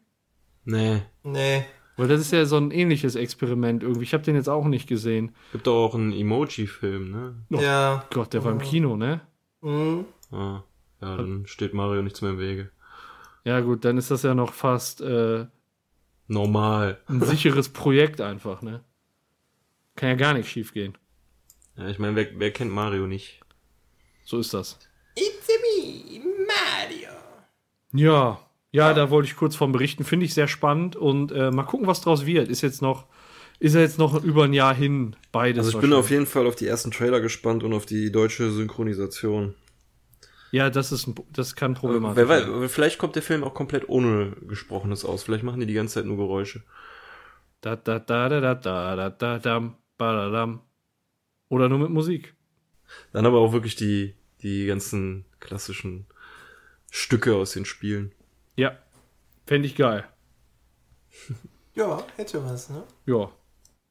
Nee. Nee. Weil das ist ja so ein ähnliches Experiment irgendwie. Ich habe den jetzt auch nicht gesehen. Gibt auch einen Emoji-Film, ne? Oh. Ja. Gott, der war im Kino, ne? Mhm. Ah. Ja, dann steht Mario nichts mehr im Wege. Ja, gut, dann ist das ja noch fast äh, Normal. ein sicheres Projekt einfach, ne? Kann ja gar nicht schief gehen. Ja, ich meine, wer, wer kennt Mario nicht? So ist das. It's me, Mario. Ja, ja, da wollte ich kurz von berichten. Finde ich sehr spannend und äh, mal gucken, was draus wird. Ist jetzt noch, ist ja jetzt noch über ein Jahr hin, beides. Also ich bin auf jeden Fall auf die ersten Trailer gespannt und auf die deutsche Synchronisation. Ja, das ist, ein, das kann problematisch Wer werden. weiß, vielleicht kommt der Film auch komplett ohne Gesprochenes aus. Vielleicht machen die die ganze Zeit nur Geräusche. Da, da, da, da, da, da, da, da, dam, badadam. Oder nur mit Musik. Dann aber auch wirklich die, die ganzen klassischen Stücke aus den Spielen. Ja, fände ich geil. Ja, hätte was, ne? Ja.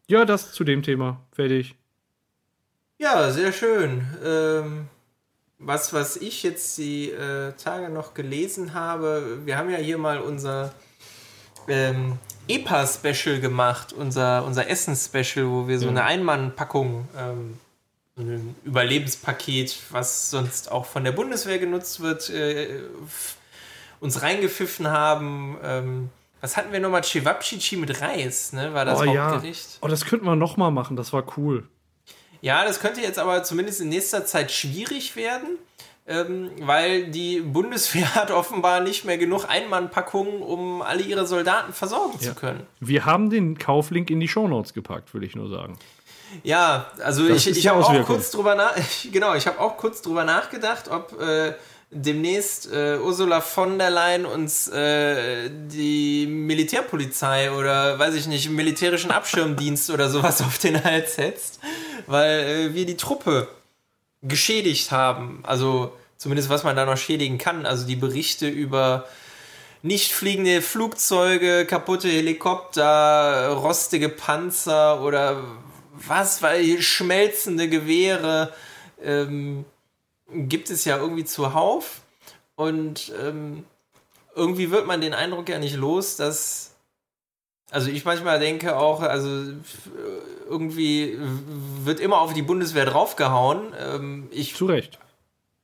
Ja, das zu dem Thema. Fertig. Ja, sehr schön. Ähm, was, was ich jetzt die äh, Tage noch gelesen habe, wir haben ja hier mal unser ähm, EPA-Special gemacht, unser, unser Essen-Special, wo wir so eine Einmannpackung, ähm, so ein Überlebenspaket, was sonst auch von der Bundeswehr genutzt wird, äh, uns reingepfiffen haben. Ähm, was hatten wir nochmal? Cevapcici mit Reis, ne? War das oh ja. Hauptgericht? Oh, das könnten wir noch mal machen. Das war cool. Ja, das könnte jetzt aber zumindest in nächster Zeit schwierig werden, ähm, weil die Bundeswehr hat offenbar nicht mehr genug Einmannpackungen, um alle ihre Soldaten versorgen Ja. zu können. Wir haben den Kauflink in die Shownotes gepackt, will ich nur sagen. Ja, also Das ich, ich habe auch kurz drüber nach, genau, ich habe auch kurz drüber nachgedacht, ob äh, demnächst äh, Ursula von der Leyen uns äh, die Militärpolizei oder weiß ich nicht, militärischen Abschirmdienst oder sowas auf den Hals setzt, weil äh, wir die Truppe geschädigt haben. Also zumindest was man da noch schädigen kann. Also die Berichte über nicht fliegende Flugzeuge, kaputte Helikopter, rostige Panzer oder was, weil schmelzende Gewehre ähm, gibt es ja irgendwie zuhauf. Und ähm, irgendwie wird man den Eindruck ja nicht los, dass. Also ich manchmal denke auch, also f- irgendwie wird immer auf die Bundeswehr draufgehauen. Ähm, ich Zu Recht.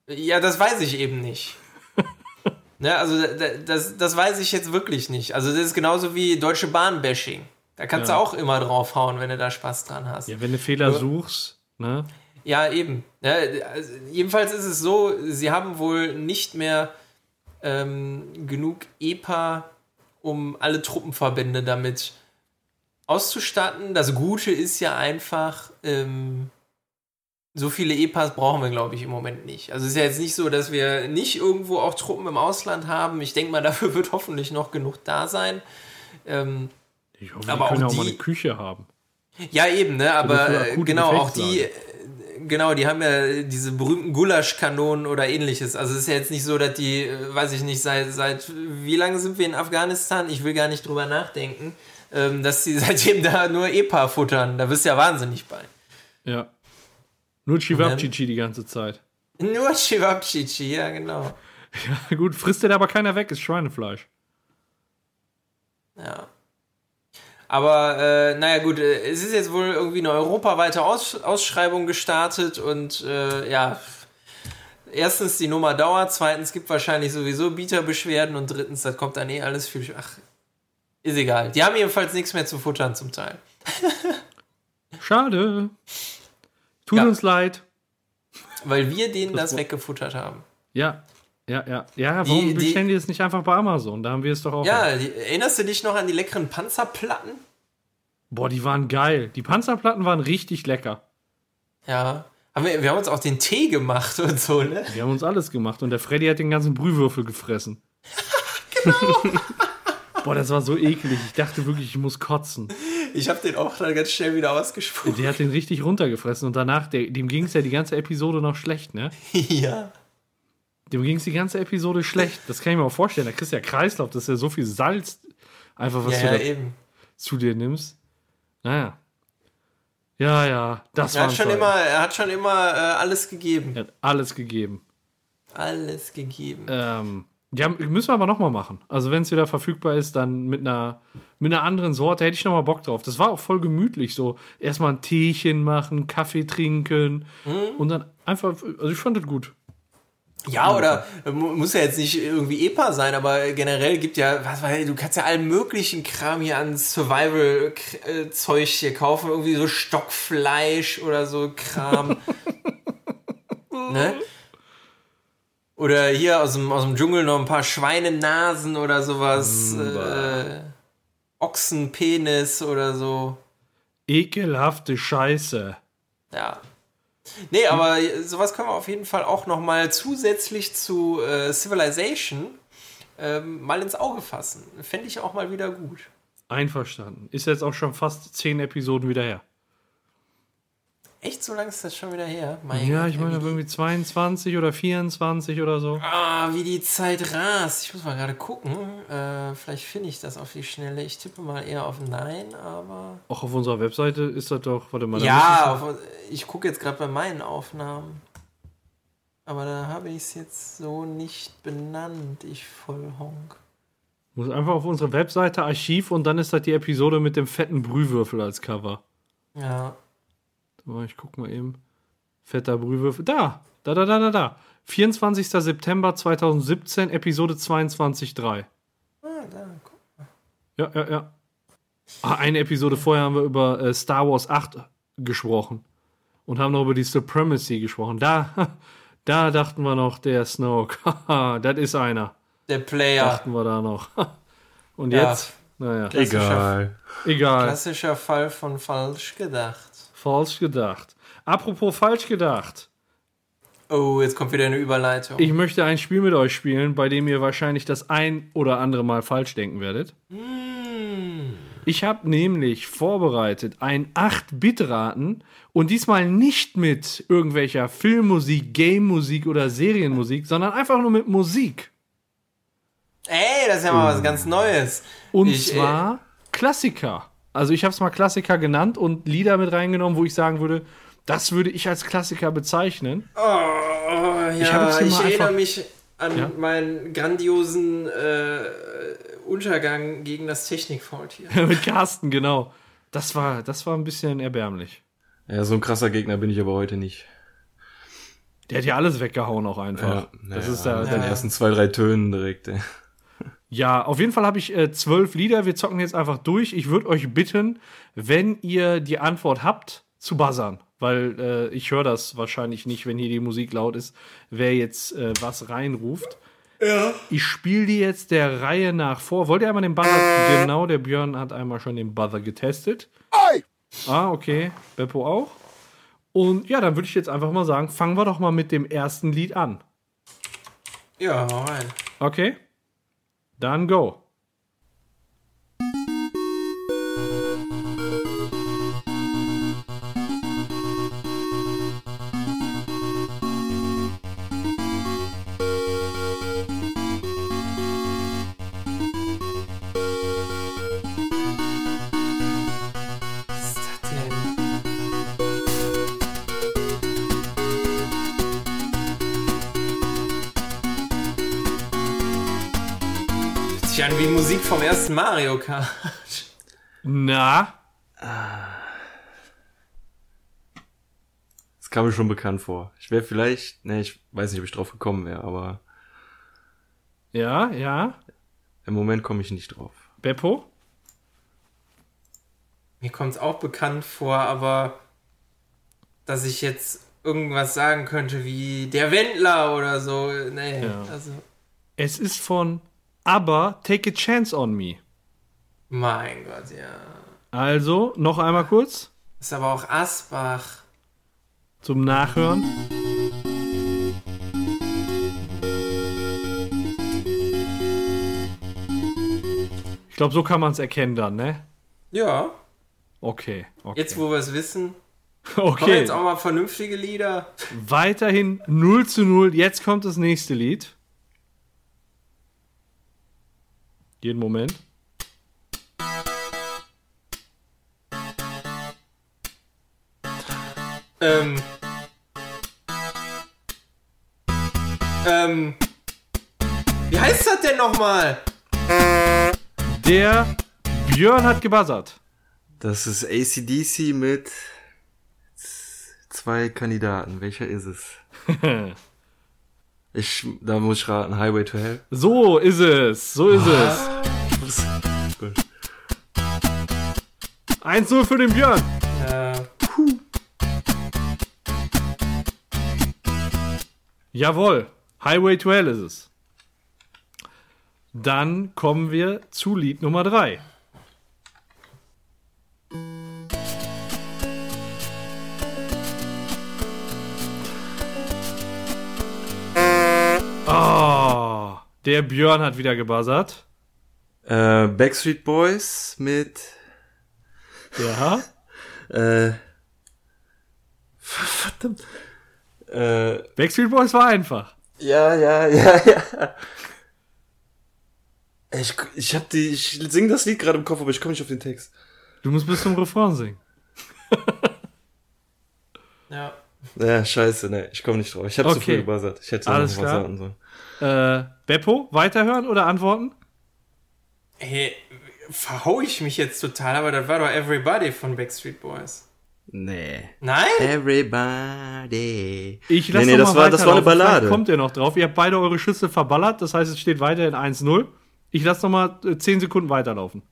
ja, das weiß ich eben nicht. ne, also da- das, das weiß ich jetzt wirklich nicht. Also das ist genauso wie Deutsche Bahn-Bashing. Da kannst Ja. du auch immer draufhauen, wenn du da Spaß dran hast. Ja, wenn du Fehler suchst, ne? Ja, eben. Ja, also jedenfalls ist es so, sie haben wohl nicht mehr ähm, genug EPA, um alle Truppenverbände damit auszustatten. Das Gute ist ja einfach, ähm, so viele EPAs brauchen wir, glaube ich, im Moment nicht. Also es ist ja jetzt nicht so, dass wir nicht irgendwo auch Truppen im Ausland haben. Ich denke mal, dafür wird hoffentlich noch genug da sein. Ähm, Ich hoffe, Aber die können auch auch mal die- eine Küche haben. Ja, eben, ne? Aber genau, auch die, genau, die haben ja diese berühmten Gulaschkanonen oder ähnliches. Also es ist ja jetzt nicht so, dass die, äh, weiß ich nicht, seit, seit wie lange sind wir in Afghanistan? Ich will gar nicht drüber nachdenken, ähm, dass die seitdem da nur EPA futtern. Da bist du ja wahnsinnig bei. Ja. Nur Chivapchichi die ganze Zeit. Nur Chivapchichi, ja, genau. Ja, gut, frisst dir aber keiner weg, ist Schweinefleisch. Ja. Aber äh, naja gut, äh, es ist jetzt wohl irgendwie eine europaweite Aus Ausschreibung gestartet und äh, ja, erstens die Nummer dauert, zweitens gibt wahrscheinlich sowieso Bieterbeschwerden und drittens, das kommt dann eh alles für. Ach, ist egal. Die haben jedenfalls nichts mehr zu futtern zum Teil. Schade. Tut Ja. uns leid. Weil wir denen das, Das- weggefuttert haben. Ja. Ja, ja. Ja, warum Die- bestellen die das nicht einfach bei Amazon? Da haben wir es doch auch. Ja, die, erinnerst du dich noch an die leckeren Panzerplatten? Boah, die waren geil. Die Panzerplatten waren richtig lecker. Ja. Haben wir, wir haben uns auch den Tee gemacht und so, ne? Wir haben uns alles gemacht und der Freddy hat den ganzen Brühwürfel gefressen. Genau. Boah, das war so eklig. Ich dachte wirklich, ich muss kotzen. Ich habe den auch dann ganz schnell wieder ausgesprochen. Der hat den richtig runtergefressen und danach, der, dem ging es ja die ganze Episode noch schlecht, ne? ja. Dem ging es die ganze Episode schlecht. Das kann ich mir auch vorstellen. Da kriegst du ja Kreislauf, das ist ja so viel Salz, einfach was Ja, du ja, zu dir nimmst. Naja. Ja, ja, das Er war hat schon immer, er hat schon immer äh, alles gegeben. Er hat alles gegeben. Alles gegeben. Ähm, ja, müssen wir aber nochmal machen. Also, wenn es wieder verfügbar ist, dann mit einer, mit einer anderen Sorte hätte ich nochmal Bock drauf. Das war auch voll gemütlich. So, erstmal ein Teechen machen, Kaffee trinken Mhm. und dann einfach, also ich fand das gut. Ja, oder äh, mu- muss ja jetzt nicht irgendwie EPA sein, aber generell gibt ja, was weiß ich, du kannst ja allen möglichen Kram hier an Survival-Zeug hier kaufen, irgendwie so Stockfleisch oder so Kram. ne? Oder hier aus dem, aus dem Dschungel noch ein paar Schweinenasen oder sowas. Äh, Ochsenpenis oder so. Ekelhafte Scheiße. Ja. Nee, aber sowas können wir auf jeden Fall auch noch mal zusätzlich zu äh, Civilization ähm, mal ins Auge fassen. Fände ich auch mal wieder gut. Einverstanden. Ist jetzt auch schon fast zehn Episoden wieder her. Echt, so lange ist das schon wieder her? Mein Ja, ich meine irgendwie 22 oder 24 oder so. Ah, wie die Zeit rast. Ich muss mal gerade gucken. Äh, vielleicht finde ich das auf die Schnelle. Ich tippe mal eher auf Nein, aber... Auch auf unserer Webseite ist das doch, warte mal. Ja, auf, ich gucke jetzt gerade bei meinen Aufnahmen. Aber da habe ich es jetzt so nicht benannt, ich Vollhonk. Muss einfach auf unsere Webseite Archiv und dann ist das die Episode mit dem fetten Brühwürfel als Cover. Ja, Ich guck mal eben. Fetter Brühwürfel. Da, da, da, da, da, da. 24. September 2017, Episode 22.3. ah, da, guck. Ja, ja, ja. Ah, eine Episode vorher haben wir über äh, Star Wars 8 gesprochen. Und haben noch über die Supremacy gesprochen. Da, Da dachten wir noch, der Snoke. Haha, das ist einer. Der Player. Dachten wir da noch. Und Ja. jetzt? Naja, Egal. egal. Klassischer Fall von falsch gedacht. Falsch gedacht. Apropos falsch gedacht. Oh, jetzt kommt wieder eine Überleitung. Ich möchte ein Spiel mit euch spielen, bei dem ihr wahrscheinlich das ein oder andere Mal falsch denken werdet. Ich habe nämlich vorbereitet ein 8-Bit-Raten und diesmal nicht mit irgendwelcher Filmmusik, Game-Musik oder Serienmusik, sondern einfach nur mit Musik. Ey, das ist ja mal was ganz Neues. Und Ich, äh, zwar Klassiker. Also ich habe es mal Klassiker genannt und Lieder mit reingenommen, wo ich sagen würde, das würde ich als Klassiker bezeichnen. Oh, ja, Ich ich, erinnere einfach- mich an Ja? meinen grandiosen äh, Untergang gegen das Technikfaultier. mit Carsten, genau. Das war, das war ein bisschen erbärmlich. Ja, so ein krasser Gegner bin ich aber heute nicht. Der hat ja alles weggehauen auch einfach. das ist der, mit der den ersten zwei, drei Tönen direkt. Ey. Ja, auf jeden Fall habe ich äh, zwölf Lieder. Wir zocken jetzt einfach durch. Ich würde euch bitten, wenn ihr die Antwort habt, zu buzzern. Weil äh, ich höre das wahrscheinlich nicht, wenn hier die Musik laut ist, wer jetzt äh, was reinruft. Ja. Ich spiele die jetzt der Reihe nach vor. Wollt ihr einmal den Buzzer? Genau, der Björn hat einmal schon den Buzzer getestet. Ah, okay. Beppo auch. Und ja, dann würde ich jetzt einfach mal sagen, fangen wir doch mal mit dem ersten Lied an. Ja, hau rein. Okay? Dann go. Vom ersten Mario Kart. Na, Das kam mir schon bekannt vor. Ich wäre vielleicht, ne, ich weiß nicht, ob ich drauf gekommen wäre, aber ja, ja. im Moment komme ich nicht drauf. Beppo? Mir kommt es auch bekannt vor, aber dass ich jetzt irgendwas sagen könnte wie der Wendler oder so. Nee, Ja. also Es ist von ABBA Take a Chance on Me. mein Gott, ja. Also, noch einmal kurz Ist aber auch Asbach. zum Nachhören. Ich glaube, so kann man es erkennen dann, ne? Ja, Okay, okay. jetzt wo wir es wissen, kommen okay. jetzt auch mal vernünftige Lieder. Weiterhin 0 zu 0. Jetzt kommt das nächste Lied. Jeden Moment. Ähm. Ähm. Wie heißt das denn nochmal? Der Björn hat gebuzzert. Das ist ACDC mit zwei Kandidaten. Welcher ist es? Ich, da muss ich raten, Highway to Hell. So ist es. So ist es. Gut. 1-0 für den Björn. Äh, Jawohl. Highway to Hell ist es. Dann kommen wir zu Lied Nummer 3. Oh, der Björn hat wieder gebuzzert. Äh, Backstreet Boys mit, Ja. äh, verdammt, äh, Backstreet Boys war einfach. ja, ja, ja, ja. Ich, ich hab die, ich sing das Lied gerade im Kopf, aber ich komme nicht auf den Text. Du musst bis zum Refrain singen. ja. Ja, scheiße, ne, ich komme nicht drauf. Ich habe zu Okay. früh gebuzzert. Ich hätte Alles noch was klar. sagen sollen. Äh, Beppo, weiterhören oder antworten? Hey, verhau ich mich jetzt total, aber das war doch Everybody von Backstreet Boys. Nee. Nein? Everybody. Ich lasse nee, nee, das mal war, das war eine weiterlaufen. Vielleicht Ballade. Kommt ihr noch drauf? Ihr habt beide eure Schüsse verballert, das heißt, es steht weiterhin 1-0. Ich lasse noch mal äh, 10 Sekunden weiterlaufen.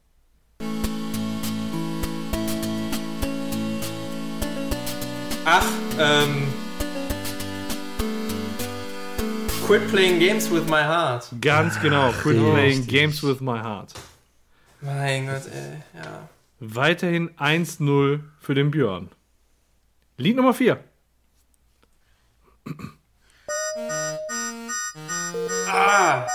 Ach, ähm. Quit playing games with my heart. Ganz genau. Quit richtig. playing games with my heart. Mein Gott, ey, ja. Weiterhin 1-0 für den Björn. Lied Nummer 4. Ah!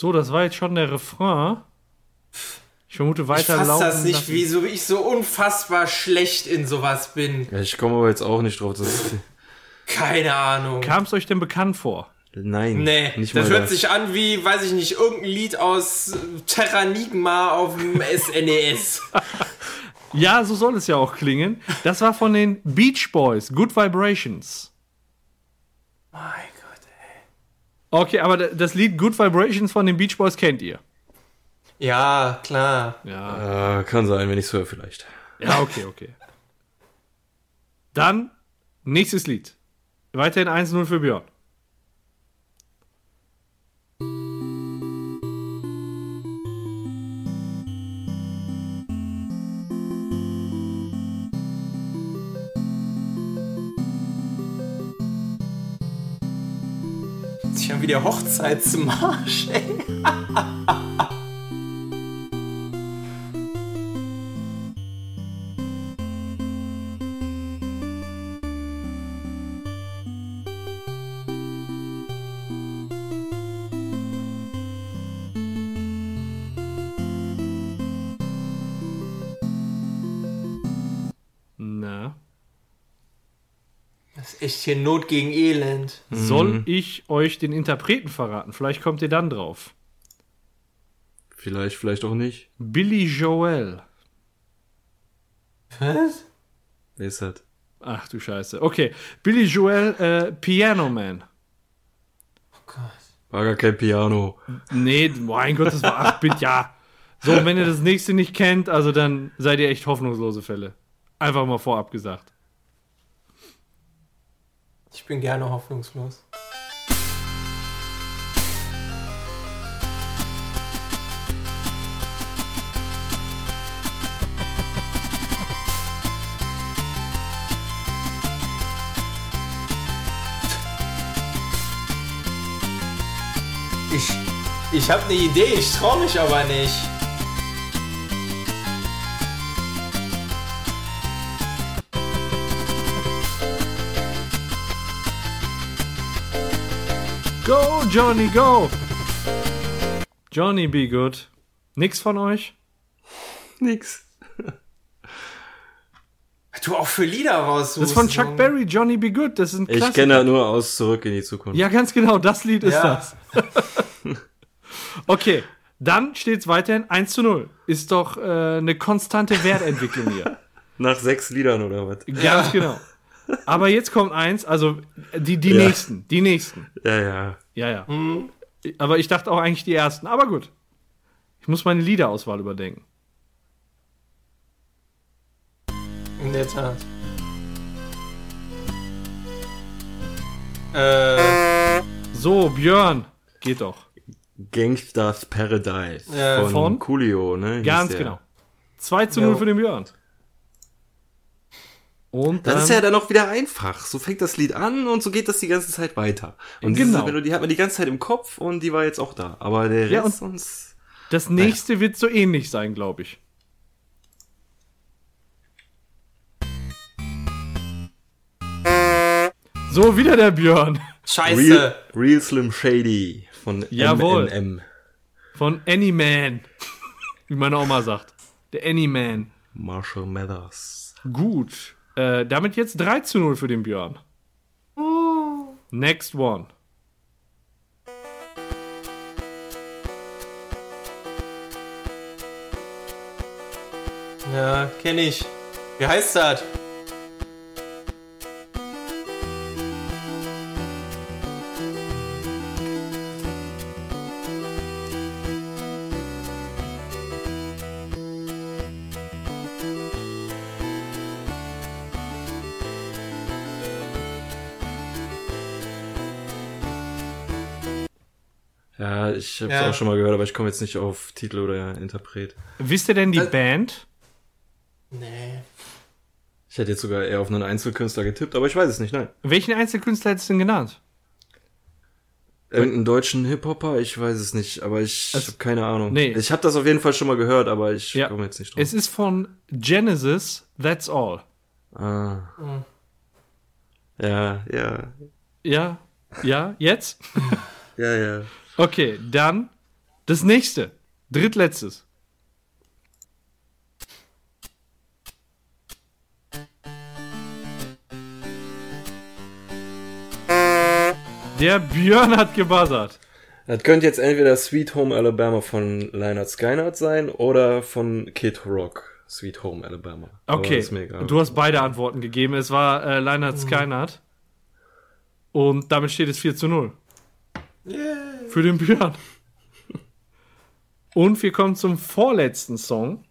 So, das war jetzt schon der Refrain. Ich vermute Ich weiter fass laufen. das nicht, wieso ich so unfassbar schlecht in sowas bin. Ja, ich komme aber jetzt auch nicht drauf. Keine Ahnung. Kam es euch denn bekannt vor? nein, Nee, nicht das mal hört das. sich an wie, weiß ich nicht, irgendein Lied aus Terranigma auf dem E SNES. Ja, so soll es ja auch klingen. Das war von den Beach Boys, Good Vibrations. mein. Okay, aber das Lied Good Vibrations von den Beach Boys kennt ihr. Ja, klar. Ja. Äh, kann sein, wenn ich es höre vielleicht. Ja, okay, okay. Dann nächstes Lied. Weiterhin 1-0 für Björn. Ja wie der Hochzeitsmarsch, ey. Hier Not gegen Elend. Soll ich euch den Interpreten verraten? Vielleicht kommt ihr dann drauf. Vielleicht, vielleicht auch nicht. Billy Joel. Was? Wer ist das? Ach du Scheiße. Okay. Billy Joel, äh, Piano Man. Oh Gott. War gar kein Piano. Nee, mein Gott, das war 8-Bit, ja. So, wenn ihr das nächste nicht kennt, also dann seid ihr echt hoffnungslose Fälle. Einfach mal vorab gesagt. Ich bin gerne hoffnungslos. Ich, ich habe eine Idee, ich traue mich aber nicht. Go, Johnny, go! Johnny, be good. Nix von euch? Nix. Du auch für Lieder raussuchst. Das ist von Chuck. Berry, Johnny, be good. Das ist ein Ich kenne das nur aus Zurück in die Zukunft. Ja, ganz genau, das Lied ist Ja. das. okay, dann steht es weiterhin 1 zu 0. Ist doch äh, eine konstante Wertentwicklung hier. Nach sechs Liedern oder was? Ganz genau. Aber jetzt kommt eins, also die, die Ja. nächsten, die nächsten. Ja, ja. Ja, ja. Aber ich dachte auch eigentlich die ersten. Aber gut. Ich muss meine Liederauswahl überdenken. In der Tat. Äh, So, Björn, geht doch. Gangsters Paradise Ja, von, von? Coolio, ne? Ganz der. genau. 2 zu 0 Jo. für den Björn. Und dann, Das ist ja dann auch wieder einfach. So fängt das Lied an und so geht das die ganze Zeit weiter. Und Genau. diese Melodie hat man die ganze Zeit im Kopf und die war jetzt auch da. Aber der Ja, Rest sonst. das nächste wird so ähnlich sein, glaube ich. So, wieder der Björn. scheiße. Real, Real Slim Shady von Jawohl. M&M. Von Anyman. Wie meine Oma sagt. Der Anyman. Marshall Mathers. Gut. Äh, damit jetzt 3 zu 0 für den Björn. Next one. Ja, kenne ich. Wie heißt das? Ich habe es Ja. auch schon mal gehört, aber ich komme jetzt nicht auf Titel oder Interpret. Wisst ihr denn die Äh, Band? Nee. Ich hätte jetzt sogar eher auf einen Einzelkünstler getippt, aber ich weiß es nicht, nein. Welchen Einzelkünstler hättest du denn genannt? Irgendeinen deutschen Hip-Hopper, ich weiß es nicht, aber ich Es- habe keine Ahnung. Nee. Ich habe das auf jeden Fall schon mal gehört, aber ich Ja. komme jetzt nicht drauf. Es ist von Genesis, That's All. ah. Mhm. Ja, ja, Ja, ja, jetzt? ja, ja. Okay, dann das nächste. Drittletztes. Der Björn hat gebuzzert. Das könnte jetzt entweder Sweet Home Alabama von Leonard Skynyrd sein oder von Kid Rock. Sweet Home Alabama. Okay, ist mir egal. du hast beide Antworten gegeben. Es war äh, Leonard Skynyrd. Und damit steht es 4 zu 0. Für den Björn. Und wir kommen zum vorletzten Song.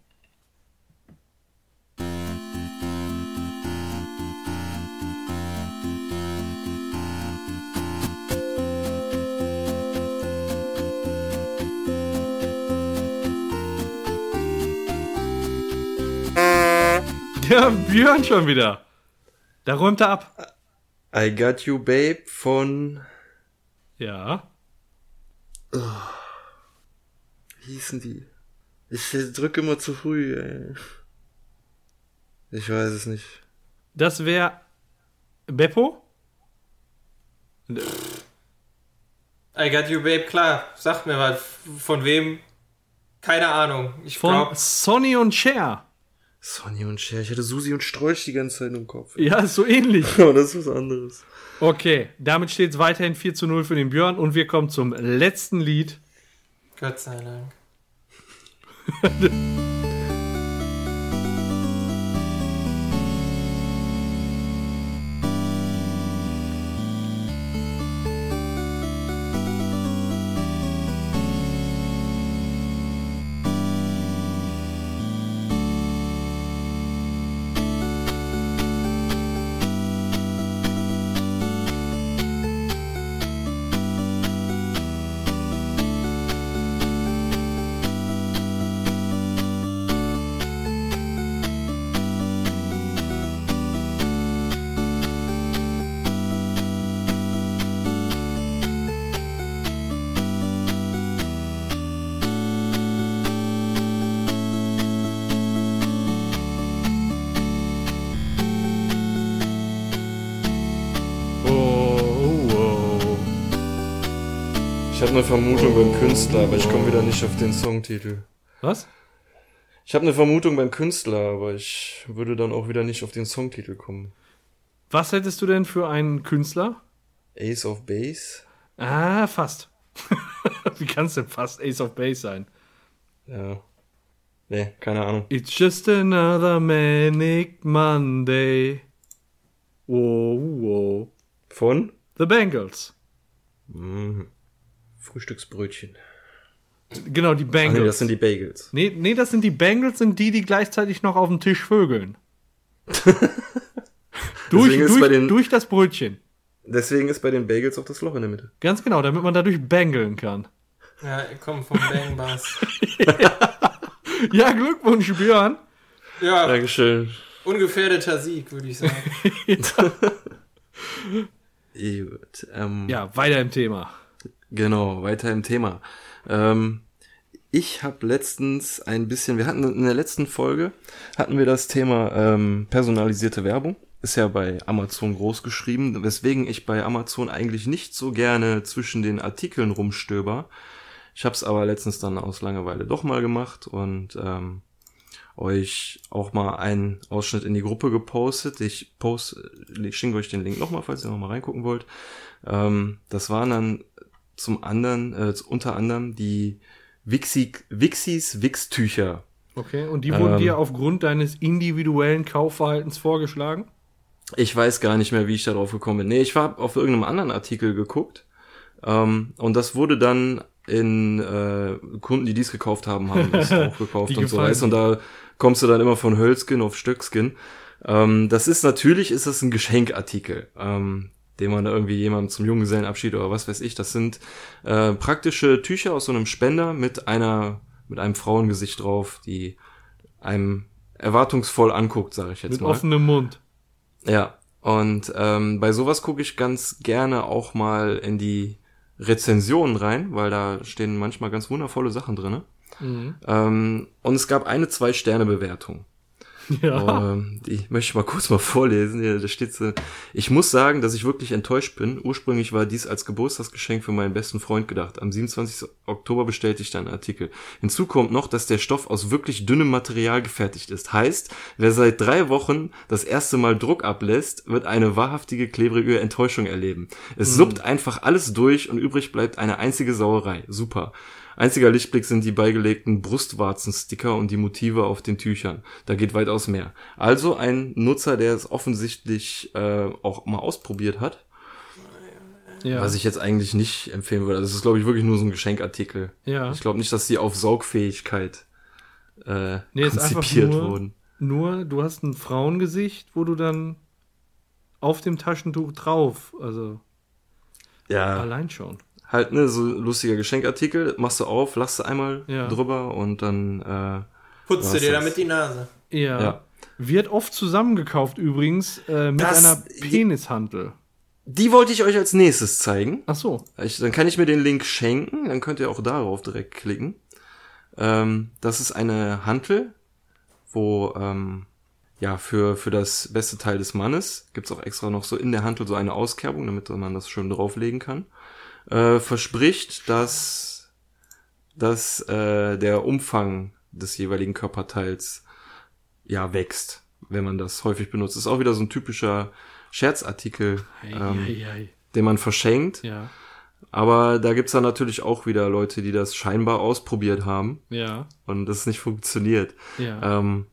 Der Björn schon wieder. Da räumt er ab. I Got You Babe von Ja. Wie hießen die? Ich drücke immer zu früh, ey. Ich weiß es nicht. Das wäre Beppo? I got you, babe, klar. Sag mir was. Von wem? Keine Ahnung. Ich Von glaube. Sonny und Cher. Sonny und Cher. Ich hatte Susi und Strolch die ganze Zeit im Kopf. Ja, ist so ähnlich. Aber das ist was anderes. Okay, damit steht es weiterhin 4 zu 0 für den Björn und wir kommen zum letzten Lied. Gott sei Dank. habe eine Vermutung beim Künstler, aber ich komme wieder nicht auf den Songtitel. Was? Ich habe eine Vermutung beim Künstler, aber ich würde dann auch wieder nicht auf den Songtitel kommen. Was hättest du denn für einen Künstler? Ace of Base? Ah, fast. Wie kann es denn fast Ace of Base sein? Ja. Nee, keine Ahnung. It's just another manic Monday. Wow, wow. Von? The Bengals. Mhm. Frühstücksbrötchen. Genau, die Ach nee, Bengals. das sind die Bagels. nee, nee, das sind die Bengals, sind die, die gleichzeitig noch auf dem Tisch vögeln. durch, durch, den- durch das Brötchen. Deswegen ist bei den Bagels auch das Loch in der Mitte. Ganz genau, damit man dadurch bangeln kann. Ja, komm vom Bang Bass. Ja, Glückwunsch, Björn. Ja, Dankeschön. ungefährdeter Sieg, würde ich sagen. Gut. Ähm, Ja, weiter im Thema. Genau, weiter im Thema. Ähm, ich habe letztens ein bisschen, wir hatten in der letzten Folge, hatten wir das Thema ähm, personalisierte Werbung. Ist ja bei Amazon groß geschrieben, weswegen ich bei Amazon eigentlich nicht so gerne zwischen den Artikeln rumstöber. Ich habe es aber letztens dann aus Langeweile doch mal gemacht und ähm, euch auch mal einen Ausschnitt in die Gruppe gepostet. Ich post, ich schicke euch den Link nochmal, falls ihr nochmal reingucken wollt. Ähm, das waren dann zum anderen, äh, unter anderem die Wixi, Wixis Wixtücher. Okay, und die wurden Ähm. dir aufgrund deines individuellen Kaufverhaltens vorgeschlagen? Ich weiß gar nicht mehr, wie ich darauf gekommen bin. Nee, ich war auf irgendeinem anderen Artikel geguckt. Ähm, und das wurde dann in äh, Kunden, die dies gekauft haben, haben das auch gekauft und so weiter. Und da kommst du dann immer von Hölzkin auf Stöckskin. Ähm, das ist natürlich, ist das ein Geschenkartikel. Ähm, den man irgendwie jemandem zum Junggesellenabschied oder was weiß ich, das sind äh, praktische Tücher aus so einem Spender mit einer, mit einem Frauengesicht drauf, die einem erwartungsvoll anguckt, sage ich jetzt Mit mal. offenem Mund. Ja, und ähm, bei sowas gucke ich ganz gerne auch mal in die Rezensionen rein, weil da stehen manchmal ganz wundervolle Sachen drinne. Mhm. Ähm, und es gab eine Zwei-Sterne-Bewertung. Ja. Ähm, die möchte ich mal kurz mal vorlesen. Hier, da steht so, ich muss sagen, dass ich wirklich enttäuscht bin. Ursprünglich war dies als Geburtstagsgeschenk für meinen besten Freund gedacht. Am 27. Oktober bestellte ich dann einen Artikel. Hinzu kommt noch, dass der Stoff aus wirklich dünnem Material gefertigt ist. Heißt, wer seit drei Wochen das erste Mal Druck ablässt, wird eine wahrhaftige, klebrige Enttäuschung erleben. Es suppt einfach alles durch und übrig bleibt eine einzige Sauerei. Super. Einziger Lichtblick sind die beigelegten Brustwarzensticker und die Motive auf den Tüchern. Da geht weitaus mehr. Also ein Nutzer, der es offensichtlich äh, auch mal ausprobiert hat, ja. was ich jetzt eigentlich nicht empfehlen würde. Das ist, glaube ich, wirklich nur so ein Geschenkartikel. ja. Ich glaube nicht, dass die auf Saugfähigkeit äh, Nee, konzipiert nur- wurden. Nur, du hast ein Frauengesicht, wo du dann auf dem Taschentuch drauf, also Ja, allein schon. Halt ne, so lustiger Geschenkartikel, machst du auf, lass du einmal Ja. drüber und dann äh, Putzt du dir damit die Nase. Ja. Ja. Wird oft zusammengekauft übrigens äh, mit Das- einer Penishandel. die wollte ich euch als nächstes zeigen. Ach so. Ich, dann kann ich mir den Link schenken, dann könnt ihr auch darauf direkt klicken. Ähm, das ist eine Hantel, wo ähm, ja für für das beste Teil des Mannes gibt's auch extra noch so in der Hantel so eine Auskerbung, damit man das schön drauflegen kann. Äh, verspricht, dass dass äh, der Umfang des jeweiligen Körperteils ja wächst, wenn man das häufig benutzt. Ist auch wieder so ein typischer Scherzartikel, ähm, ei, ei. den man verschenkt. Ja. Aber da gibt's dann natürlich auch wieder Leute, die das scheinbar ausprobiert haben Ja. und das nicht funktioniert. Ja. Ähm,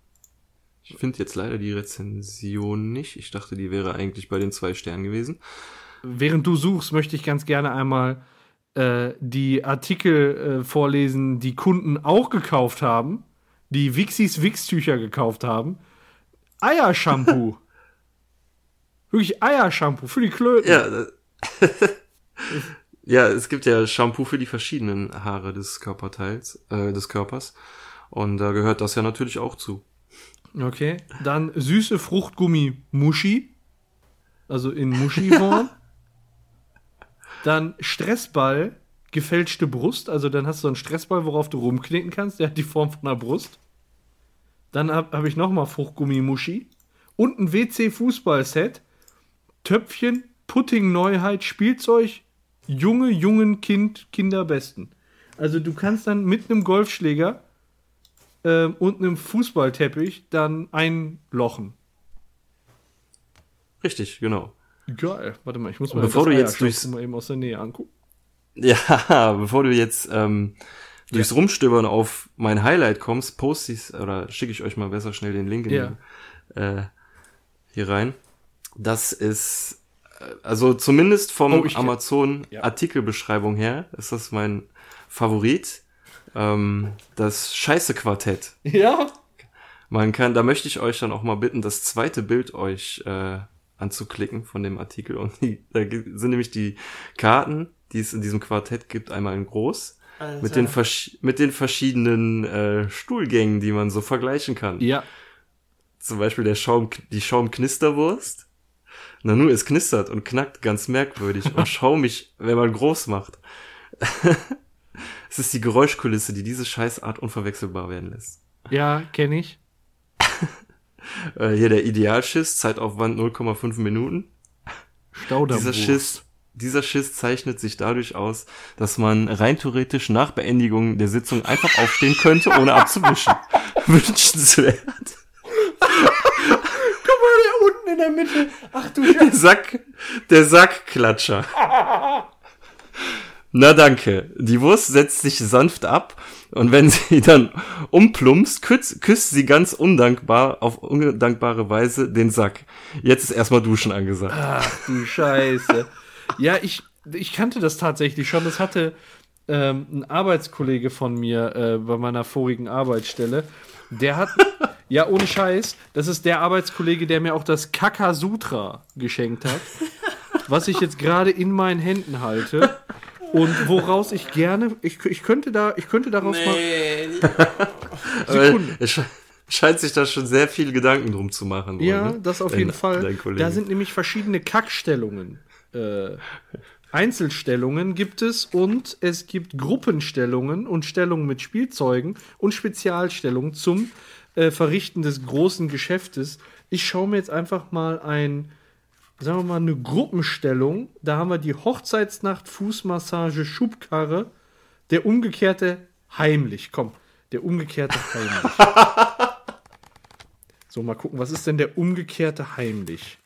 ich finde jetzt leider die Rezension nicht. Ich dachte, die wäre eigentlich bei den zwei Sternen gewesen. Während du suchst, möchte ich ganz gerne einmal äh, die Artikel äh, vorlesen, die Kunden auch gekauft haben, die Wixis Wix-Tücher gekauft haben. Eiershampoo. Wirklich Eiershampoo für die Klöten. Ja, ja, es gibt ja Shampoo für die verschiedenen Haare des Körperteils, äh, des Körpers. Und da gehört das ja natürlich auch zu. Okay. Dann süße Fruchtgummi Muschi. Also in Muschi-Form. dann Stressball, gefälschte Brust. Also dann hast du einen Stressball, worauf du rumknicken kannst. Der hat die Form von einer Brust. Dann habe hab ich nochmal Fruchtgummi Muschi. Und ein WC-Fußballset. Töpfchen, Pudding-Neuheit, Spielzeug, junge, jungen Kind, Kinder besten. Also du kannst dann mit einem Golfschläger ähm, und einem Fußballteppich dann einlochen. Richtig, genau. Geil. Warte mal, ich muss mal Bevor du jetzt durchs- mal eben aus der Nähe angucken. Ja, bevor du jetzt ähm, durchs Rumstöbern auf mein Highlight kommst, poste ich's oder schicke ich euch mal besser schnell den Link in Ja. die, äh, hier rein. Das ist äh, also zumindest vom Oh, ich Amazon Ja. Artikelbeschreibung her ist das mein Favorit. Ähm, das Scheiße Quartett. Ja? Man kann, da möchte ich euch dann auch mal bitten, das zweite Bild euch äh, anzuklicken von dem Artikel. Und die, da sind nämlich die Karten, die es in diesem Quartett gibt, einmal in groß. Alter. Mit den, mit den verschiedenen äh, Stuhlgängen, die man so vergleichen kann. Ja. Zum Beispiel der Schaum, die Schaumknisterwurst. Nanu, es knistert und knackt ganz merkwürdig und schaumig, wenn man groß macht. es ist die Geräuschkulisse, die diese Scheißart unverwechselbar werden lässt. Ja, kenne ich. Äh, hier der Idealschiss, Zeitaufwand 0,5 Minuten. Staudamm. Dieser Schiss, dieser Schiss zeichnet sich dadurch aus, dass man rein theoretisch nach Beendigung der Sitzung einfach aufstehen könnte, ohne abzuwischen. Wünschenswert. Guck mal, der unten in der Mitte. Ach du Der Sack, der Sackklatscher. Na danke. Die Wurst setzt sich sanft ab und wenn sie dann umplumpst, küsst, küsst sie ganz undankbar, auf undankbare Weise den Sack. Jetzt ist erstmal Duschen angesagt. Ach du Scheiße. Ja, ich, ich kannte das tatsächlich schon. Das hatte ähm, ein Arbeitskollege von mir äh, bei meiner vorigen Arbeitsstelle. Der hat, ja, ohne Scheiß, das ist der Arbeitskollege, der mir auch das Kaka Sutra geschenkt hat. was ich jetzt gerade in meinen Händen halte und woraus ich gerne, ich, ich könnte da, ich könnte daraus Nee, mal, Sekunde. Scheint sich da schon sehr viel Gedanken drum zu machen. Ja, ne? das auf Dein- jeden Fall. Da sind nämlich verschiedene Kackstellungen. Äh, Einzelstellungen gibt es und es gibt Gruppenstellungen und Stellungen mit Spielzeugen und Spezialstellungen zum äh, Verrichten des großen Geschäftes. Ich schaue mir jetzt einfach mal ein, sagen wir mal, eine Gruppenstellung. Da haben wir die Hochzeitsnacht, Fußmassage, Schubkarre, der umgekehrte heimlich. Komm, der umgekehrte heimlich. So, mal gucken, was ist denn der umgekehrte heimlich?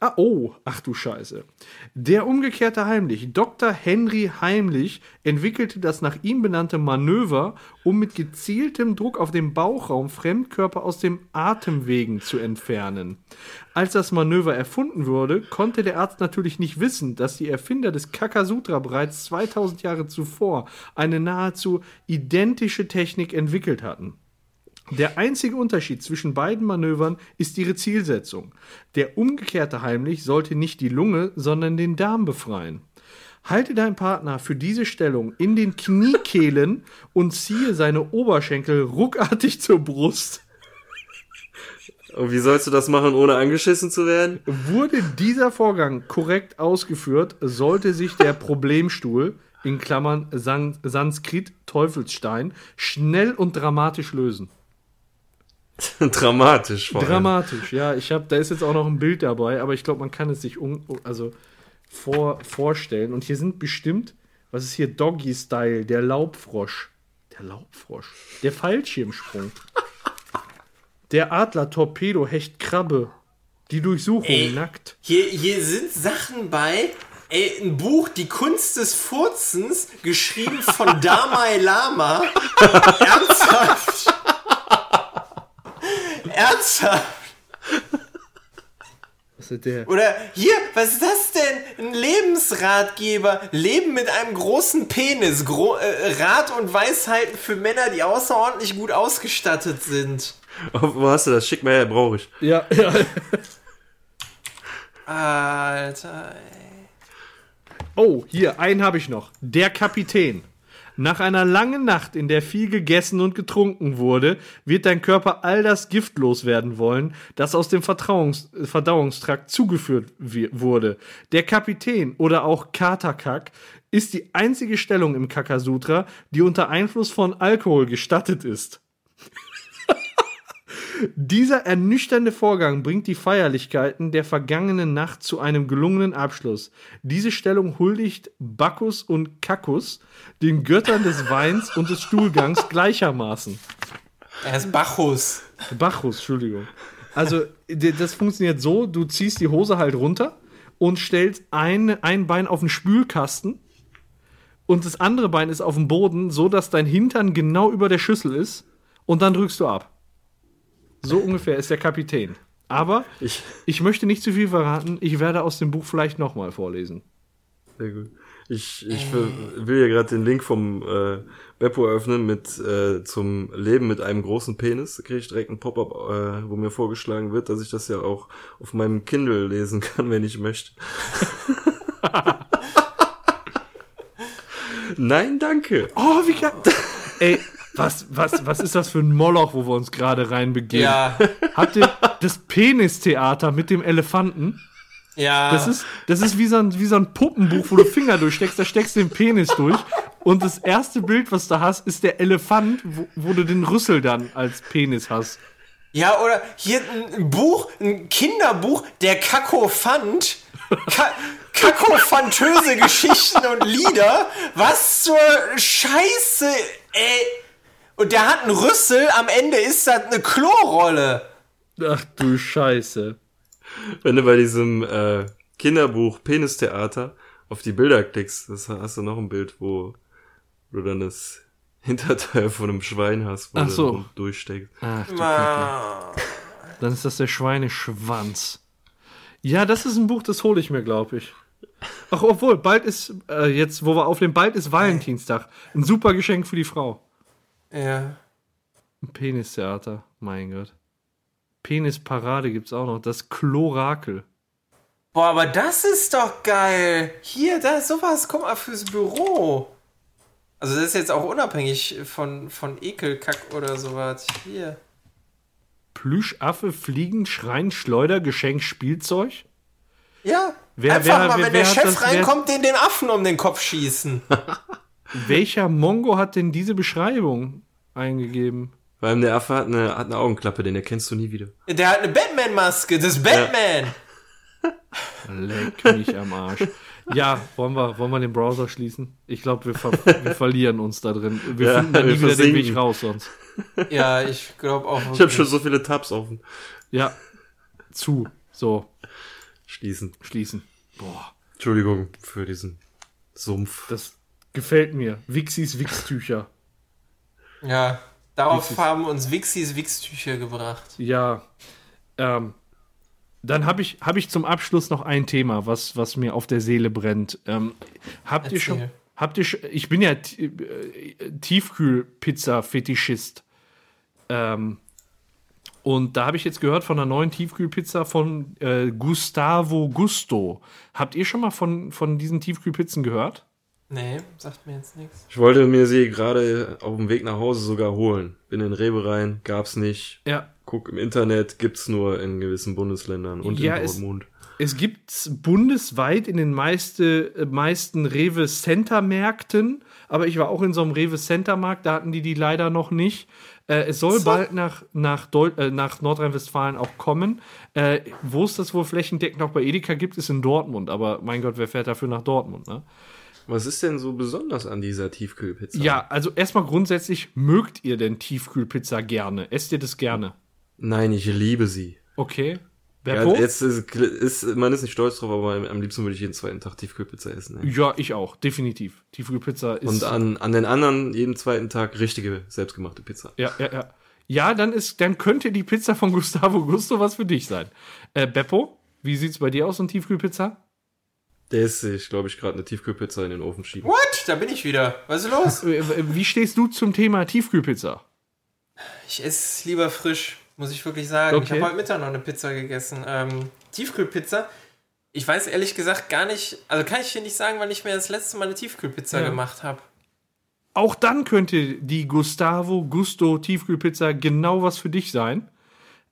Ah, oh, ach du Scheiße. Der umgekehrte Heimlich. Dr. Henry Heimlich entwickelte das nach ihm benannte Manöver, um mit gezieltem Druck auf den Bauchraum Fremdkörper aus dem Atemwegen zu entfernen. Als das Manöver erfunden wurde, konnte der Arzt natürlich nicht wissen, dass die Erfinder des Kakasutra bereits 2000 Jahre zuvor eine nahezu identische Technik entwickelt hatten. Der einzige Unterschied zwischen beiden Manövern ist ihre Zielsetzung. Der umgekehrte Heimlich sollte nicht die Lunge, sondern den Darm befreien. Halte deinen Partner für diese Stellung in den Kniekehlen und ziehe seine Oberschenkel ruckartig zur Brust. Und wie sollst du das machen, ohne angeschissen zu werden? Wurde dieser Vorgang korrekt ausgeführt, sollte sich der Problemstuhl in Klammern San Sanskrit Teufelsstein schnell und dramatisch lösen. Dramatisch vor allem. Dramatisch, ja. Ich habe, da ist jetzt auch noch ein Bild dabei, aber ich glaube, man kann es sich un, also vor, vorstellen. Und hier sind bestimmt, was ist hier Doggy Style, der Laubfrosch, der Laubfrosch, der Fallschirmsprung, der Adler Torpedo Hecht Krabbe, die Durchsuchung Ey. nackt. Hier, hier sind Sachen bei. Ey, ein Buch, Die Kunst des Furzens, geschrieben von Dalai Lama. Ernsthaft? Ernsthaft? Was ist der? Oder hier, was ist das denn? Ein Lebensratgeber. Leben mit einem großen Penis. Gro äh, Rat und Weisheiten für Männer, die außerordentlich gut ausgestattet sind. Oh, wo hast du das? Schick mal her, brauche ich. Ja, ja. Alter. ey. Oh, hier, einen habe ich noch. Der Kapitän. Nach einer langen Nacht, in der viel gegessen und getrunken wurde, wird dein Körper all das Gift loswerden wollen, das aus dem Vertrauungs Verdauungstrakt zugeführt wurde. Der Kapitän oder auch Katakak ist die einzige Stellung im Kakasutra, die unter Einfluss von Alkohol gestattet ist. Dieser ernüchternde Vorgang bringt die Feierlichkeiten der vergangenen Nacht zu einem gelungenen Abschluss. Diese Stellung huldigt Bacchus und Cacus, den Göttern des Weins und des Stuhlgangs gleichermaßen. Er ist Bacchus. Bacchus, Entschuldigung. Also, das funktioniert so: du ziehst die Hose halt runter und stellst ein, ein Bein auf den Spülkasten und das andere Bein ist auf dem Boden, so dass dein Hintern genau über der Schüssel ist und dann drückst du ab. So ungefähr ist der Kapitän. Aber Ich, ich möchte nicht zu viel verraten. Ich werde aus dem Buch vielleicht nochmal vorlesen. sehr gut. Ich, ich will, will hier gerade den Link vom äh, Beppo öffnen mit äh, zum Leben mit einem großen Penis. Da kriege ich direkt ein Pop-up, äh, wo mir vorgeschlagen wird, dass ich das ja auch auf meinem Kindle lesen kann, wenn ich möchte. Nein, danke. Oh, wie geil. Ey, was, was, was ist das für ein Moloch, wo wir uns gerade reinbegeben? Ja, Habt ihr das Penistheater mit dem Elefanten? ja. Das ist, das ist wie, so ein, wie so ein Puppenbuch, wo du Finger durchsteckst, da steckst du den Penis durch. Und das erste Bild, was du hast, ist der Elefant, wo, wo du den Rüssel dann als Penis hast. Ja, oder hier ein Buch, ein Kinderbuch, der Kakophant. Ka Kakophantöse Geschichten und Lieder. Was zur Scheiße, ey. Und der hat einen Rüssel, am Ende ist das eine Klorolle. Ach du Scheiße. Wenn du bei diesem äh, Kinderbuch Penistheater auf die Bilder klickst, das hast du noch ein Bild, wo du dann das Hinterteil von einem Schwein hast, wo Ach du so. dann durchsteckst. Ach du. Ah. Dann ist das der Schweineschwanz. Ja, das ist ein Buch, das hole ich mir, glaube ich. Ach, obwohl, bald ist, äh, jetzt, wo wir aufnehmen, bald ist Valentinstag. Ein super Geschenk für die Frau. Ja. Ein Penistheater, mein Gott. Penisparade gibt's auch noch. Das Chlorakel. Boah, aber das ist doch geil. Hier, da sowas, guck mal fürs Büro. Also das ist jetzt auch unabhängig von, von Ekelkack oder sowas. Hier. Plüschaffe, Fliegen, Schrein, Schleuder, Geschenk, Spielzeug? Ja. Wer- Einfach wer- mal, wer- wenn wer der Chef das- reinkommt, den den Affen um den Kopf schießen. Welcher Mongo hat denn diese Beschreibung eingegeben? Vor allem der Affe hat eine, hat eine Augenklappe, den erkennst du nie wieder. Der hat eine Batman-Maske, das ist Batman. Leck mich am Arsch. Ja, wollen wir, wollen wir den Browser schließen? Ich glaube, wir, ver wir verlieren uns da drin. Wir Ja, finden da nie wieder den versinken. Weg raus sonst. Ja, ich glaube auch. Ich habe schon so viele Tabs offen. Ja, zu. So, Schließen. schließen. Boah, Entschuldigung für diesen Sumpf. das gefällt mir. Wixis Wixtücher. Ja, darauf Wixis. haben uns Wixis Wixtücher gebracht. Ja, ähm, dann habe ich, hab ich zum Abschluss noch ein Thema, was, was mir auf der Seele brennt. Ähm, habt ihr Erzähl. schon, habt ihr schon, ich bin ja äh, Tiefkühlpizza-Fetischist. Ähm, und da habe ich jetzt gehört von einer neuen Tiefkühlpizza von äh, Gustavo Gusto. Habt ihr schon mal von, von diesen Tiefkühlpizzen gehört? Nee, sagt mir jetzt nichts. Ich wollte mir sie gerade auf dem Weg nach Hause sogar holen. Bin in Rewe rein, gab's nicht. Ja, Guck im Internet, gibt's nur in gewissen Bundesländern und Ja, in es- Dortmund. Es gibt bundesweit in den meiste, äh, meisten Rewe Center Märkten, aber ich war auch in so einem Rewe Center Markt, da hatten die die leider noch nicht. Äh, es soll bald nach, nach, äh, nach Nordrhein-Westfalen auch kommen. Äh, Wo es das wohl flächendeckend auch bei Edeka gibt, ist in Dortmund, aber mein Gott, wer fährt dafür nach Dortmund? Ne? Was ist denn so besonders an dieser Tiefkühlpizza? Ja, also erstmal grundsätzlich, mögt ihr denn Tiefkühlpizza gerne? Esst ihr das gerne? Nein, ich liebe sie. Okay. Ja, Beppo? jetzt ist, ist, man ist nicht stolz drauf, aber am liebsten würde ich jeden zweiten Tag Tiefkühlpizza essen. Ne? ja, ich auch, definitiv. Tiefkühlpizza ist. Und an, an den anderen jeden zweiten Tag richtige, selbstgemachte Pizza. Ja, ja, ja. Ja, dann ist, dann könnte die Pizza von Gustavo Gusto was für dich sein. Äh, Beppo, wie sieht's bei dir aus, so eine Tiefkühlpizza? Der ist sich, glaube ich, gerade eine Tiefkühlpizza in den Ofen schieben. What? Da bin ich wieder. Was ist los? Äh, äh, Wie stehst du zum Thema Tiefkühlpizza? Ich esse lieber frisch, muss ich wirklich sagen. Ich Okay. habe heute Mittag noch eine Pizza gegessen. Ähm, Tiefkühlpizza. Ich weiß ehrlich gesagt gar nicht, also kann ich dir nicht sagen, wann ich mir das letzte Mal eine Tiefkühlpizza Ja. gemacht habe. Auch dann könnte die Gustavo Gusto Tiefkühlpizza genau was für dich sein.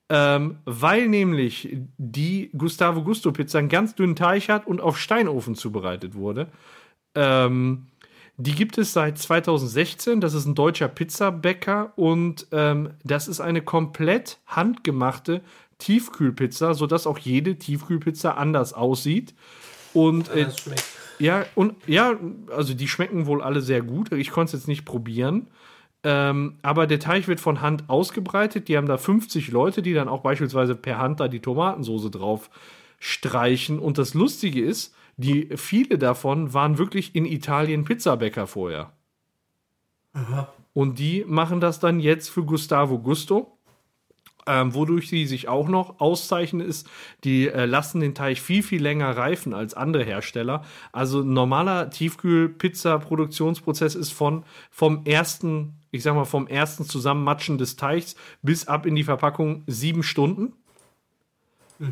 Ähm, weil nämlich die Gustavo Gusto Pizza einen ganz dünnen Teig hat und auf Steinofen zubereitet wurde. Ähm, die gibt es seit 2016. Das ist ein deutscher Pizzabäcker und ähm, das ist eine komplett handgemachte Tiefkühlpizza, sodass auch jede Tiefkühlpizza anders aussieht. Und äh, ja, und ja, also die schmecken wohl alle sehr gut. Ich konnte es jetzt nicht probieren. Ähm, aber der Teig wird von Hand ausgebreitet. Die haben da 50 Leute, die dann auch beispielsweise per Hand da die Tomatensoße drauf streichen. Und das Lustige ist, die viele davon waren wirklich in Italien Pizzabäcker vorher. Und die machen das dann jetzt für Gustavo Gusto. Ähm, wodurch sie sich auch noch auszeichnen, ist, die äh, lassen den Teig viel, viel länger reifen als andere Hersteller. Also ein normaler Tiefkühl-Pizza-Produktionsprozess ist von, vom ersten, ich sag mal, vom ersten Zusammenmatschen des Teigs bis ab in die Verpackung sieben Stunden.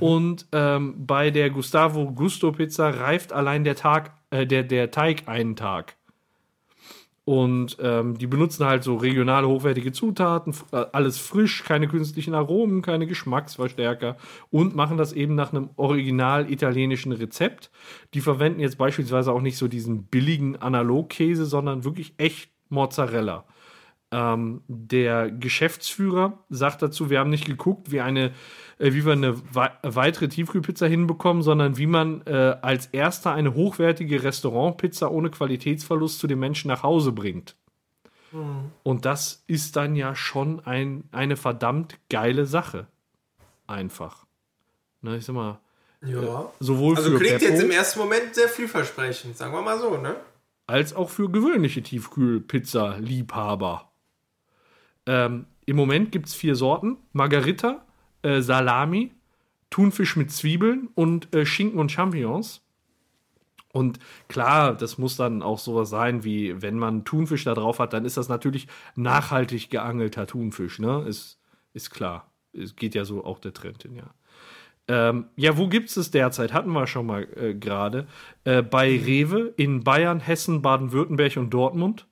Und ähm, bei der Gustavo Gusto Pizza reift allein der Tag, äh, der, der Teig einen Tag. Und ähm, die benutzen halt so regionale, hochwertige Zutaten, äh, alles frisch, keine künstlichen Aromen, keine Geschmacksverstärker und machen das eben nach einem original italienischen Rezept. Die verwenden jetzt beispielsweise auch nicht so diesen billigen Analogkäse, sondern wirklich echt Mozzarella. Ähm, der Geschäftsführer sagt dazu, wir haben nicht geguckt, wie, eine, äh, wie wir eine wei weitere Tiefkühlpizza hinbekommen, sondern wie man äh, als erster eine hochwertige Restaurantpizza ohne Qualitätsverlust zu den Menschen nach Hause bringt. Und das ist dann ja schon ein, eine verdammt geile Sache. Einfach. Ne, ich sag mal, Ja. sowohl Also für klingt Beppo jetzt im ersten Moment sehr vielversprechend, sagen wir mal so, ne? als auch für gewöhnliche Tiefkühlpizza-Liebhaber. Ähm, Im Moment gibt es vier Sorten: Margarita, äh, Salami, Thunfisch mit Zwiebeln und äh, Schinken und Champignons. Und klar, das muss dann auch sowas sein, wie wenn man Thunfisch da drauf hat, dann ist das natürlich nachhaltig geangelter Thunfisch, ne? Ist, ist klar. Es geht ja so auch der Trend hin, ja. Ähm, ja, wo gibt es es derzeit? Hatten wir schon mal äh, gerade. Äh, bei Rewe in Bayern, Hessen, Baden-Württemberg und Dortmund.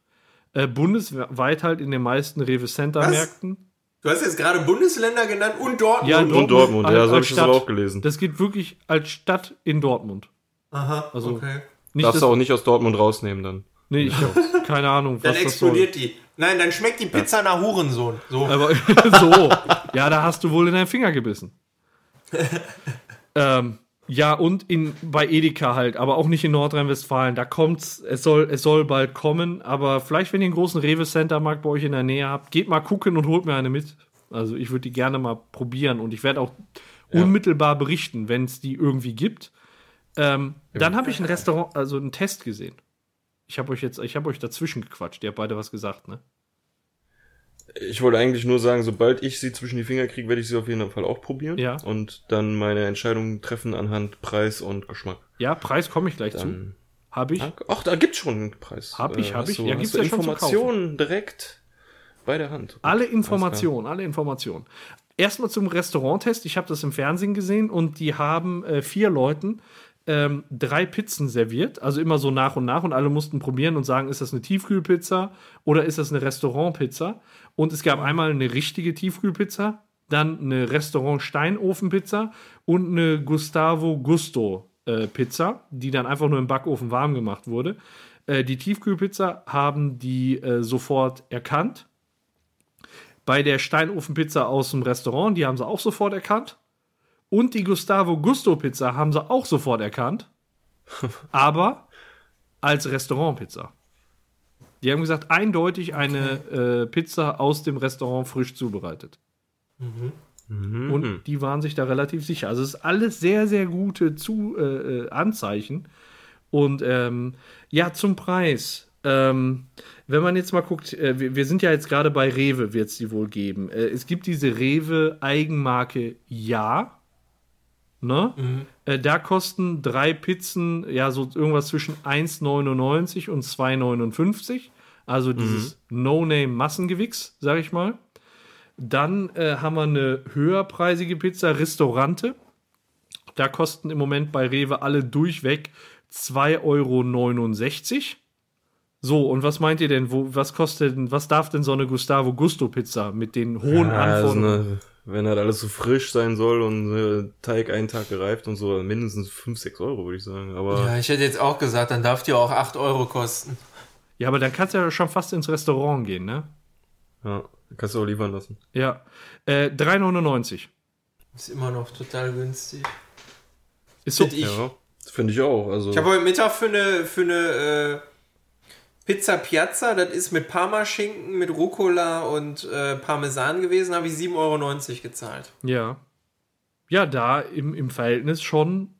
Äh, bundesweit halt in den meisten Rewe Center Märkten. Du hast jetzt gerade Bundesländer genannt und Dortmund. Ja, Und Dortmund, ja, so habe ich das aber auch gelesen. Das geht wirklich als Stadt in Dortmund. Aha, Also- okay. Nicht Darfst du auch nicht aus Dortmund rausnehmen dann. nee, ich habe keine Ahnung, Dann was das soll. explodiert die. Nein, dann schmeckt die Pizza nach Hurensohn. So. Aber so, ja, da hast du wohl in deinen Finger gebissen. ähm, ja, und in, bei Edeka halt, aber auch nicht in Nordrhein-Westfalen. Da kommt's, es soll, es soll bald kommen, aber vielleicht, wenn ihr einen großen Rewe-Center-Markt bei euch in der Nähe habt, geht mal gucken und holt mir eine mit. Also ich würde die gerne mal probieren und ich werde auch unmittelbar berichten, wenn es die irgendwie gibt. Ähm, dann habe ich ein Restaurant, also einen Test gesehen. Ich habe euch jetzt, ich habe euch dazwischen gequatscht. Ihr habt beide was gesagt, ne? Ich wollte eigentlich nur sagen, sobald ich sie zwischen die Finger kriege, werde ich sie auf jeden Fall auch probieren. Ja. Und dann meine Entscheidung treffen anhand Preis und Geschmack. Ja, Preis komme ich gleich zu. Dann, Habe ich. ach, da gibt's schon einen Preis. Hab ich, hab hast ich. Du, Ja, gibt's ja schon zu Informationen direkt bei der Hand. Alle Alles Informationen, alle Informationen. Erstmal zum Restauranttest. Ich habe das im Fernsehen gesehen und die haben äh, vier Leuten ähm, drei Pizzen serviert, also immer so nach und nach und alle mussten probieren und sagen, ist das eine Tiefkühlpizza oder ist das eine Restaurantpizza? Und es gab einmal eine richtige Tiefkühlpizza, dann eine Restaurant-Steinofenpizza und eine Gustavo Gusto äh, Pizza, die dann einfach nur im Backofen warm gemacht wurde. Äh, die Tiefkühlpizza haben die äh, sofort erkannt. Bei der Steinofenpizza aus dem Restaurant, die haben sie auch sofort erkannt. Und die Gustavo Gusto Pizza haben sie auch sofort erkannt. aber als Restaurantpizza. Die haben gesagt, eindeutig eine äh, Pizza aus dem Restaurant frisch zubereitet. Und die waren sich da relativ sicher. Also es ist alles sehr, sehr gute Zu äh, äh, Anzeichen. Und ähm, ja, zum Preis. Ähm, wenn man jetzt mal guckt, äh, wir, wir sind ja jetzt gerade bei Rewe, wird es die wohl geben. Äh, es gibt diese Rewe-Eigenmarke Ja. Ne? Äh, da kosten drei Pizzen ja so irgendwas zwischen 1,99 und 2,59. Also dieses No-Name-Massengewichs, sag ich mal. Dann äh, haben wir eine höherpreisige Pizza, Restaurante. Da kosten im Moment bei Rewe alle durchweg 2,69 Euro. So, und was meint ihr denn? Wo, was kostet denn, was darf denn so eine Gustavo Gusto Pizza mit den hohen Ja, also Anforderungen? eine, wenn halt alles so frisch sein soll und äh, Teig einen Tag gereift und so, mindestens 5, 6 Euro, würde ich sagen. Aber Ja, ich hätte jetzt auch gesagt, dann darf die auch 8 Euro kosten. Ja, aber dann kannst du ja schon fast ins Restaurant gehen, ne? ja, kannst du auch liefern lassen. Ja. Äh, 3,99. Ist immer noch total günstig. Ist so. Find ich. Ja, finde ich auch. Also, Ich habe heute Mittag für eine, für eine äh, Pizza Piazza, das ist mit Parmaschinken, mit Rucola und äh, Parmesan gewesen, habe ich 7,90 Euro gezahlt. Ja. Ja, da im, im Verhältnis schon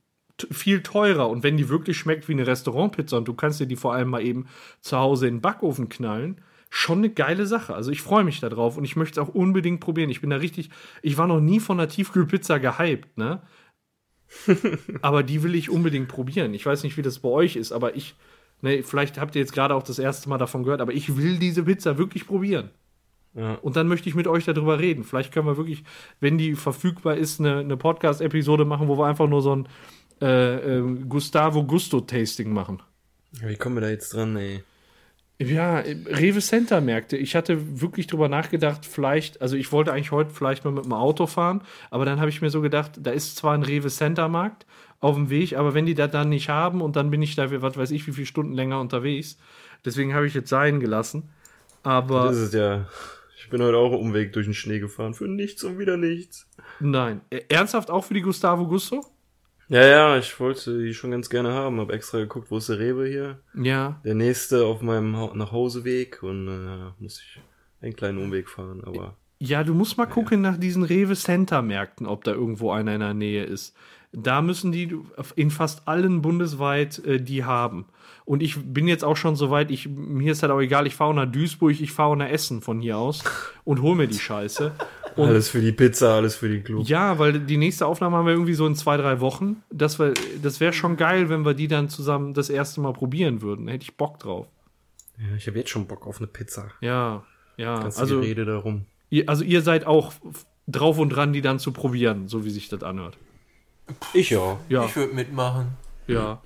viel teurer. Und wenn die wirklich schmeckt wie eine Restaurantpizza und du kannst dir die vor allem mal eben zu Hause in den Backofen knallen, schon eine geile Sache. Also ich freue mich da drauf und ich möchte es auch unbedingt probieren. Ich bin da richtig, ich war noch nie von einer Tiefkühlpizza gehypt, ne? aber die will ich unbedingt probieren. Ich weiß nicht, wie das bei euch ist, aber ich, ne, vielleicht habt ihr jetzt gerade auch das erste Mal davon gehört, aber ich will diese Pizza wirklich probieren. Ja. Und dann möchte ich mit euch darüber reden. Vielleicht können wir wirklich, wenn die verfügbar ist, eine, eine Podcast-Episode machen, wo wir einfach nur so ein äh, äh, Gustavo Gusto-Tasting machen. Wie kommen wir da jetzt dran, ey? Ja, Rewe Center Märkte. Ich hatte wirklich drüber nachgedacht, vielleicht, also ich wollte eigentlich heute vielleicht mal mit dem Auto fahren, aber dann habe ich mir so gedacht, da ist zwar ein Rewe Center Markt auf dem Weg, aber wenn die das dann nicht haben und dann bin ich da, was weiß ich, wie viele Stunden länger unterwegs. Deswegen habe ich jetzt sein gelassen. Aber Das ist es ja. Ich bin heute auch Umweg durch den Schnee gefahren. Für nichts und wieder nichts. nein. Ernsthaft auch für die Gustavo Gusto? Ja, ja, ich wollte die schon ganz gerne haben. Hab extra geguckt, wo ist der Rewe hier? Ja. Der nächste auf meinem ha Nachhauseweg und äh, muss ich einen kleinen Umweg fahren, aber. Ja, du musst mal gucken nach diesen Rewe Center Märkten, ob da irgendwo einer in der Nähe ist. Da müssen die in fast allen bundesweit äh, die haben. Und ich bin jetzt auch schon so weit, ich, mir ist halt auch egal, ich fahre nach Duisburg, ich fahre nach Essen von hier aus und hol mir die Scheiße. Und alles für die Pizza, alles für die Club. ja, weil die nächste Aufnahme haben wir irgendwie so in zwei, drei Wochen. Das, wär- das wäre schon geil, wenn wir die dann zusammen das erste Mal probieren würden. Hätte ich Bock drauf. Ja, ich habe jetzt schon Bock auf eine Pizza. Ja, ja. Ganz also, die Rede darum. ihr, also ihr seid auch drauf und dran, die dann zu probieren, so wie sich das anhört. Ich ja. Ja, Ich würde mitmachen. ja.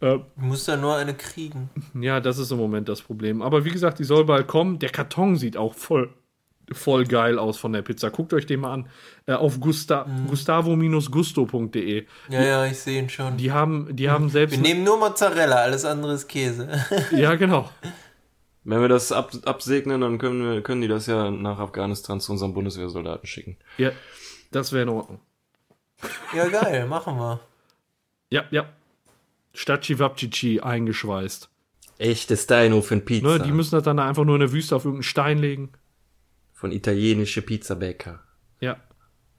Äh, Du musst da nur eine kriegen. ja, das ist im Moment das Problem. Aber wie gesagt, die soll bald kommen. Der Karton sieht auch voll, voll geil aus von der Pizza. Guckt euch den mal an. Äh, auf Gusta Mhm. gustavo-gusto.de. Ja, ja, ich sehe ihn schon. Die haben, die haben selbst. Wir nehmen nur Mozzarella, alles andere ist Käse. ja, genau. Wenn wir das ab, absegnen, dann können, wir, können die das ja nach Afghanistan zu unseren Bundeswehrsoldaten schicken. Ja, das wäre in Ordnung. ja, geil, machen wir. Ja, ja. Statt Chivapchichi eingeschweißt. Echte Steinhofen Pizza. Ne, die müssen das dann einfach nur in der Wüste auf irgendeinen Stein legen. Von italienische Pizzabäcker. Ja.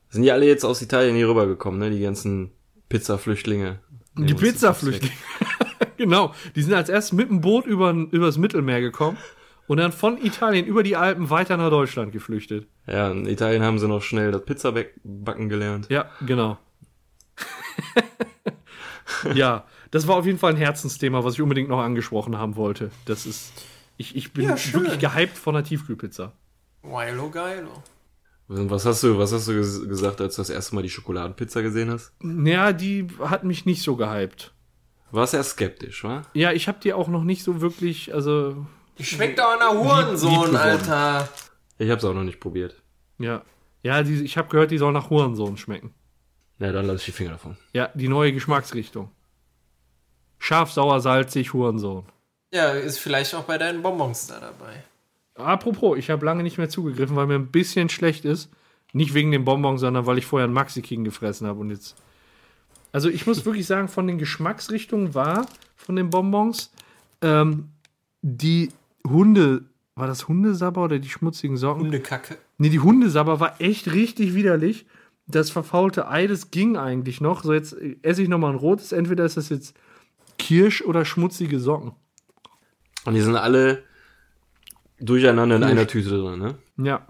Sind die alle jetzt aus Italien hier rübergekommen, ne? Die ganzen Pizzaflüchtlinge. Die Nehmen uns Pizzaflüchtlinge. genau. Die sind als erstes mit dem Boot über, übers Mittelmeer gekommen und dann von Italien über die Alpen weiter nach Deutschland geflüchtet. Ja, in Italien haben sie noch schnell das Pizzabacken gelernt. Ja, genau. ja, das war auf jeden Fall ein Herzensthema, was ich unbedingt noch angesprochen haben wollte. Das ist. Ich, ich bin Ja, wirklich gehypt von der Tiefkühlpizza. Geilo, geilo. Was hast du, was hast du ges- gesagt, als du das erste Mal die Schokoladenpizza gesehen hast? Ja, die hat mich nicht so gehypt. Warst erst skeptisch, wa? Ja, ich habe die auch noch nicht so wirklich, also Die schmeckt doch nach Hurensohn. Alter. Ich hab's auch noch nicht probiert. ja. Ja, die, ich habe gehört, die soll nach Hurensohn schmecken. Na, dann lass ich die Finger davon. Ja, die neue Geschmacksrichtung. Scharf, sauer, salzig, Hurensohn. Ja, ist vielleicht auch bei deinen Bonbons da dabei. Apropos, ich habe lange nicht mehr zugegriffen, weil mir ein bisschen schlecht ist. Nicht wegen dem Bonbon, sondern weil ich vorher einen Maxi King gefressen habe und jetzt. Also ich muss wirklich sagen, von den Geschmacksrichtungen war von den Bonbons ähm, die Hunde. War das Hundesabber oder die schmutzigen Socken? Hundekacke. Nee, die Hundesabber war echt richtig widerlich. Das verfaulte Ei, das ging eigentlich noch. So, jetzt esse ich nochmal ein rotes. Entweder ist das jetzt Kirsch oder schmutzige Socken. Und die sind alle durcheinander in Kirsch. einer Tüte drin, ne? Ja.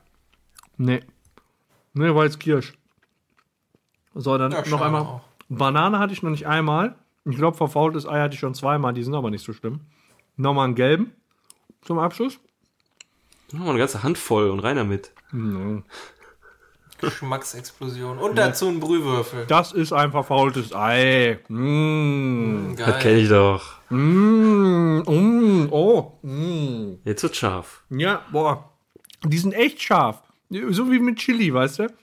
Nee. Nee, war jetzt Kirsch. So, dann Ja, noch einmal. auch. Banane hatte ich noch nicht einmal. Ich glaube, verfaultes Ei hatte ich schon zweimal. Die sind aber nicht so schlimm. Nochmal einen gelben zum Abschluss. Nochmal eine ganze Handvoll und rein damit. Geschmacksexplosion. Und dazu ein Brühwürfel. Das ist ein verfaultes Ei. Mmh. Das kenne ich doch. Mmh. Mm. Oh. Mm. Jetzt wird scharf. Ja, boah. Die sind echt scharf. So wie mit Chili, weißt du?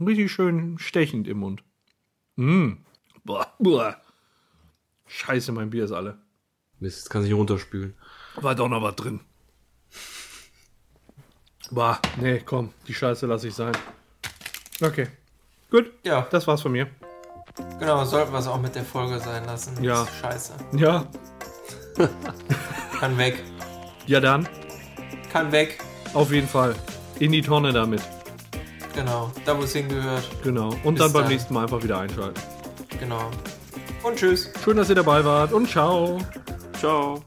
Richtig schön stechend im Mund. Mm. Boah. Boah. Scheiße, mein Bier ist alle. Mist, jetzt kann sich runterspülen. War doch noch was drin. Boah, nee, komm, die Scheiße lasse ich sein. Okay. Gut, Ja, das war's von mir. genau, sollten wir es auch mit der Folge sein lassen. Ja. Ist Scheiße. Ja. Kann weg. Ja, dann, Kann weg. auf jeden Fall. In die Tonne damit. Genau. Da, wo es hingehört. Genau. Und Bis dann beim dann. nächsten Mal einfach wieder einschalten. Genau. Und tschüss. Schön, dass ihr dabei wart und ciao. Ciao.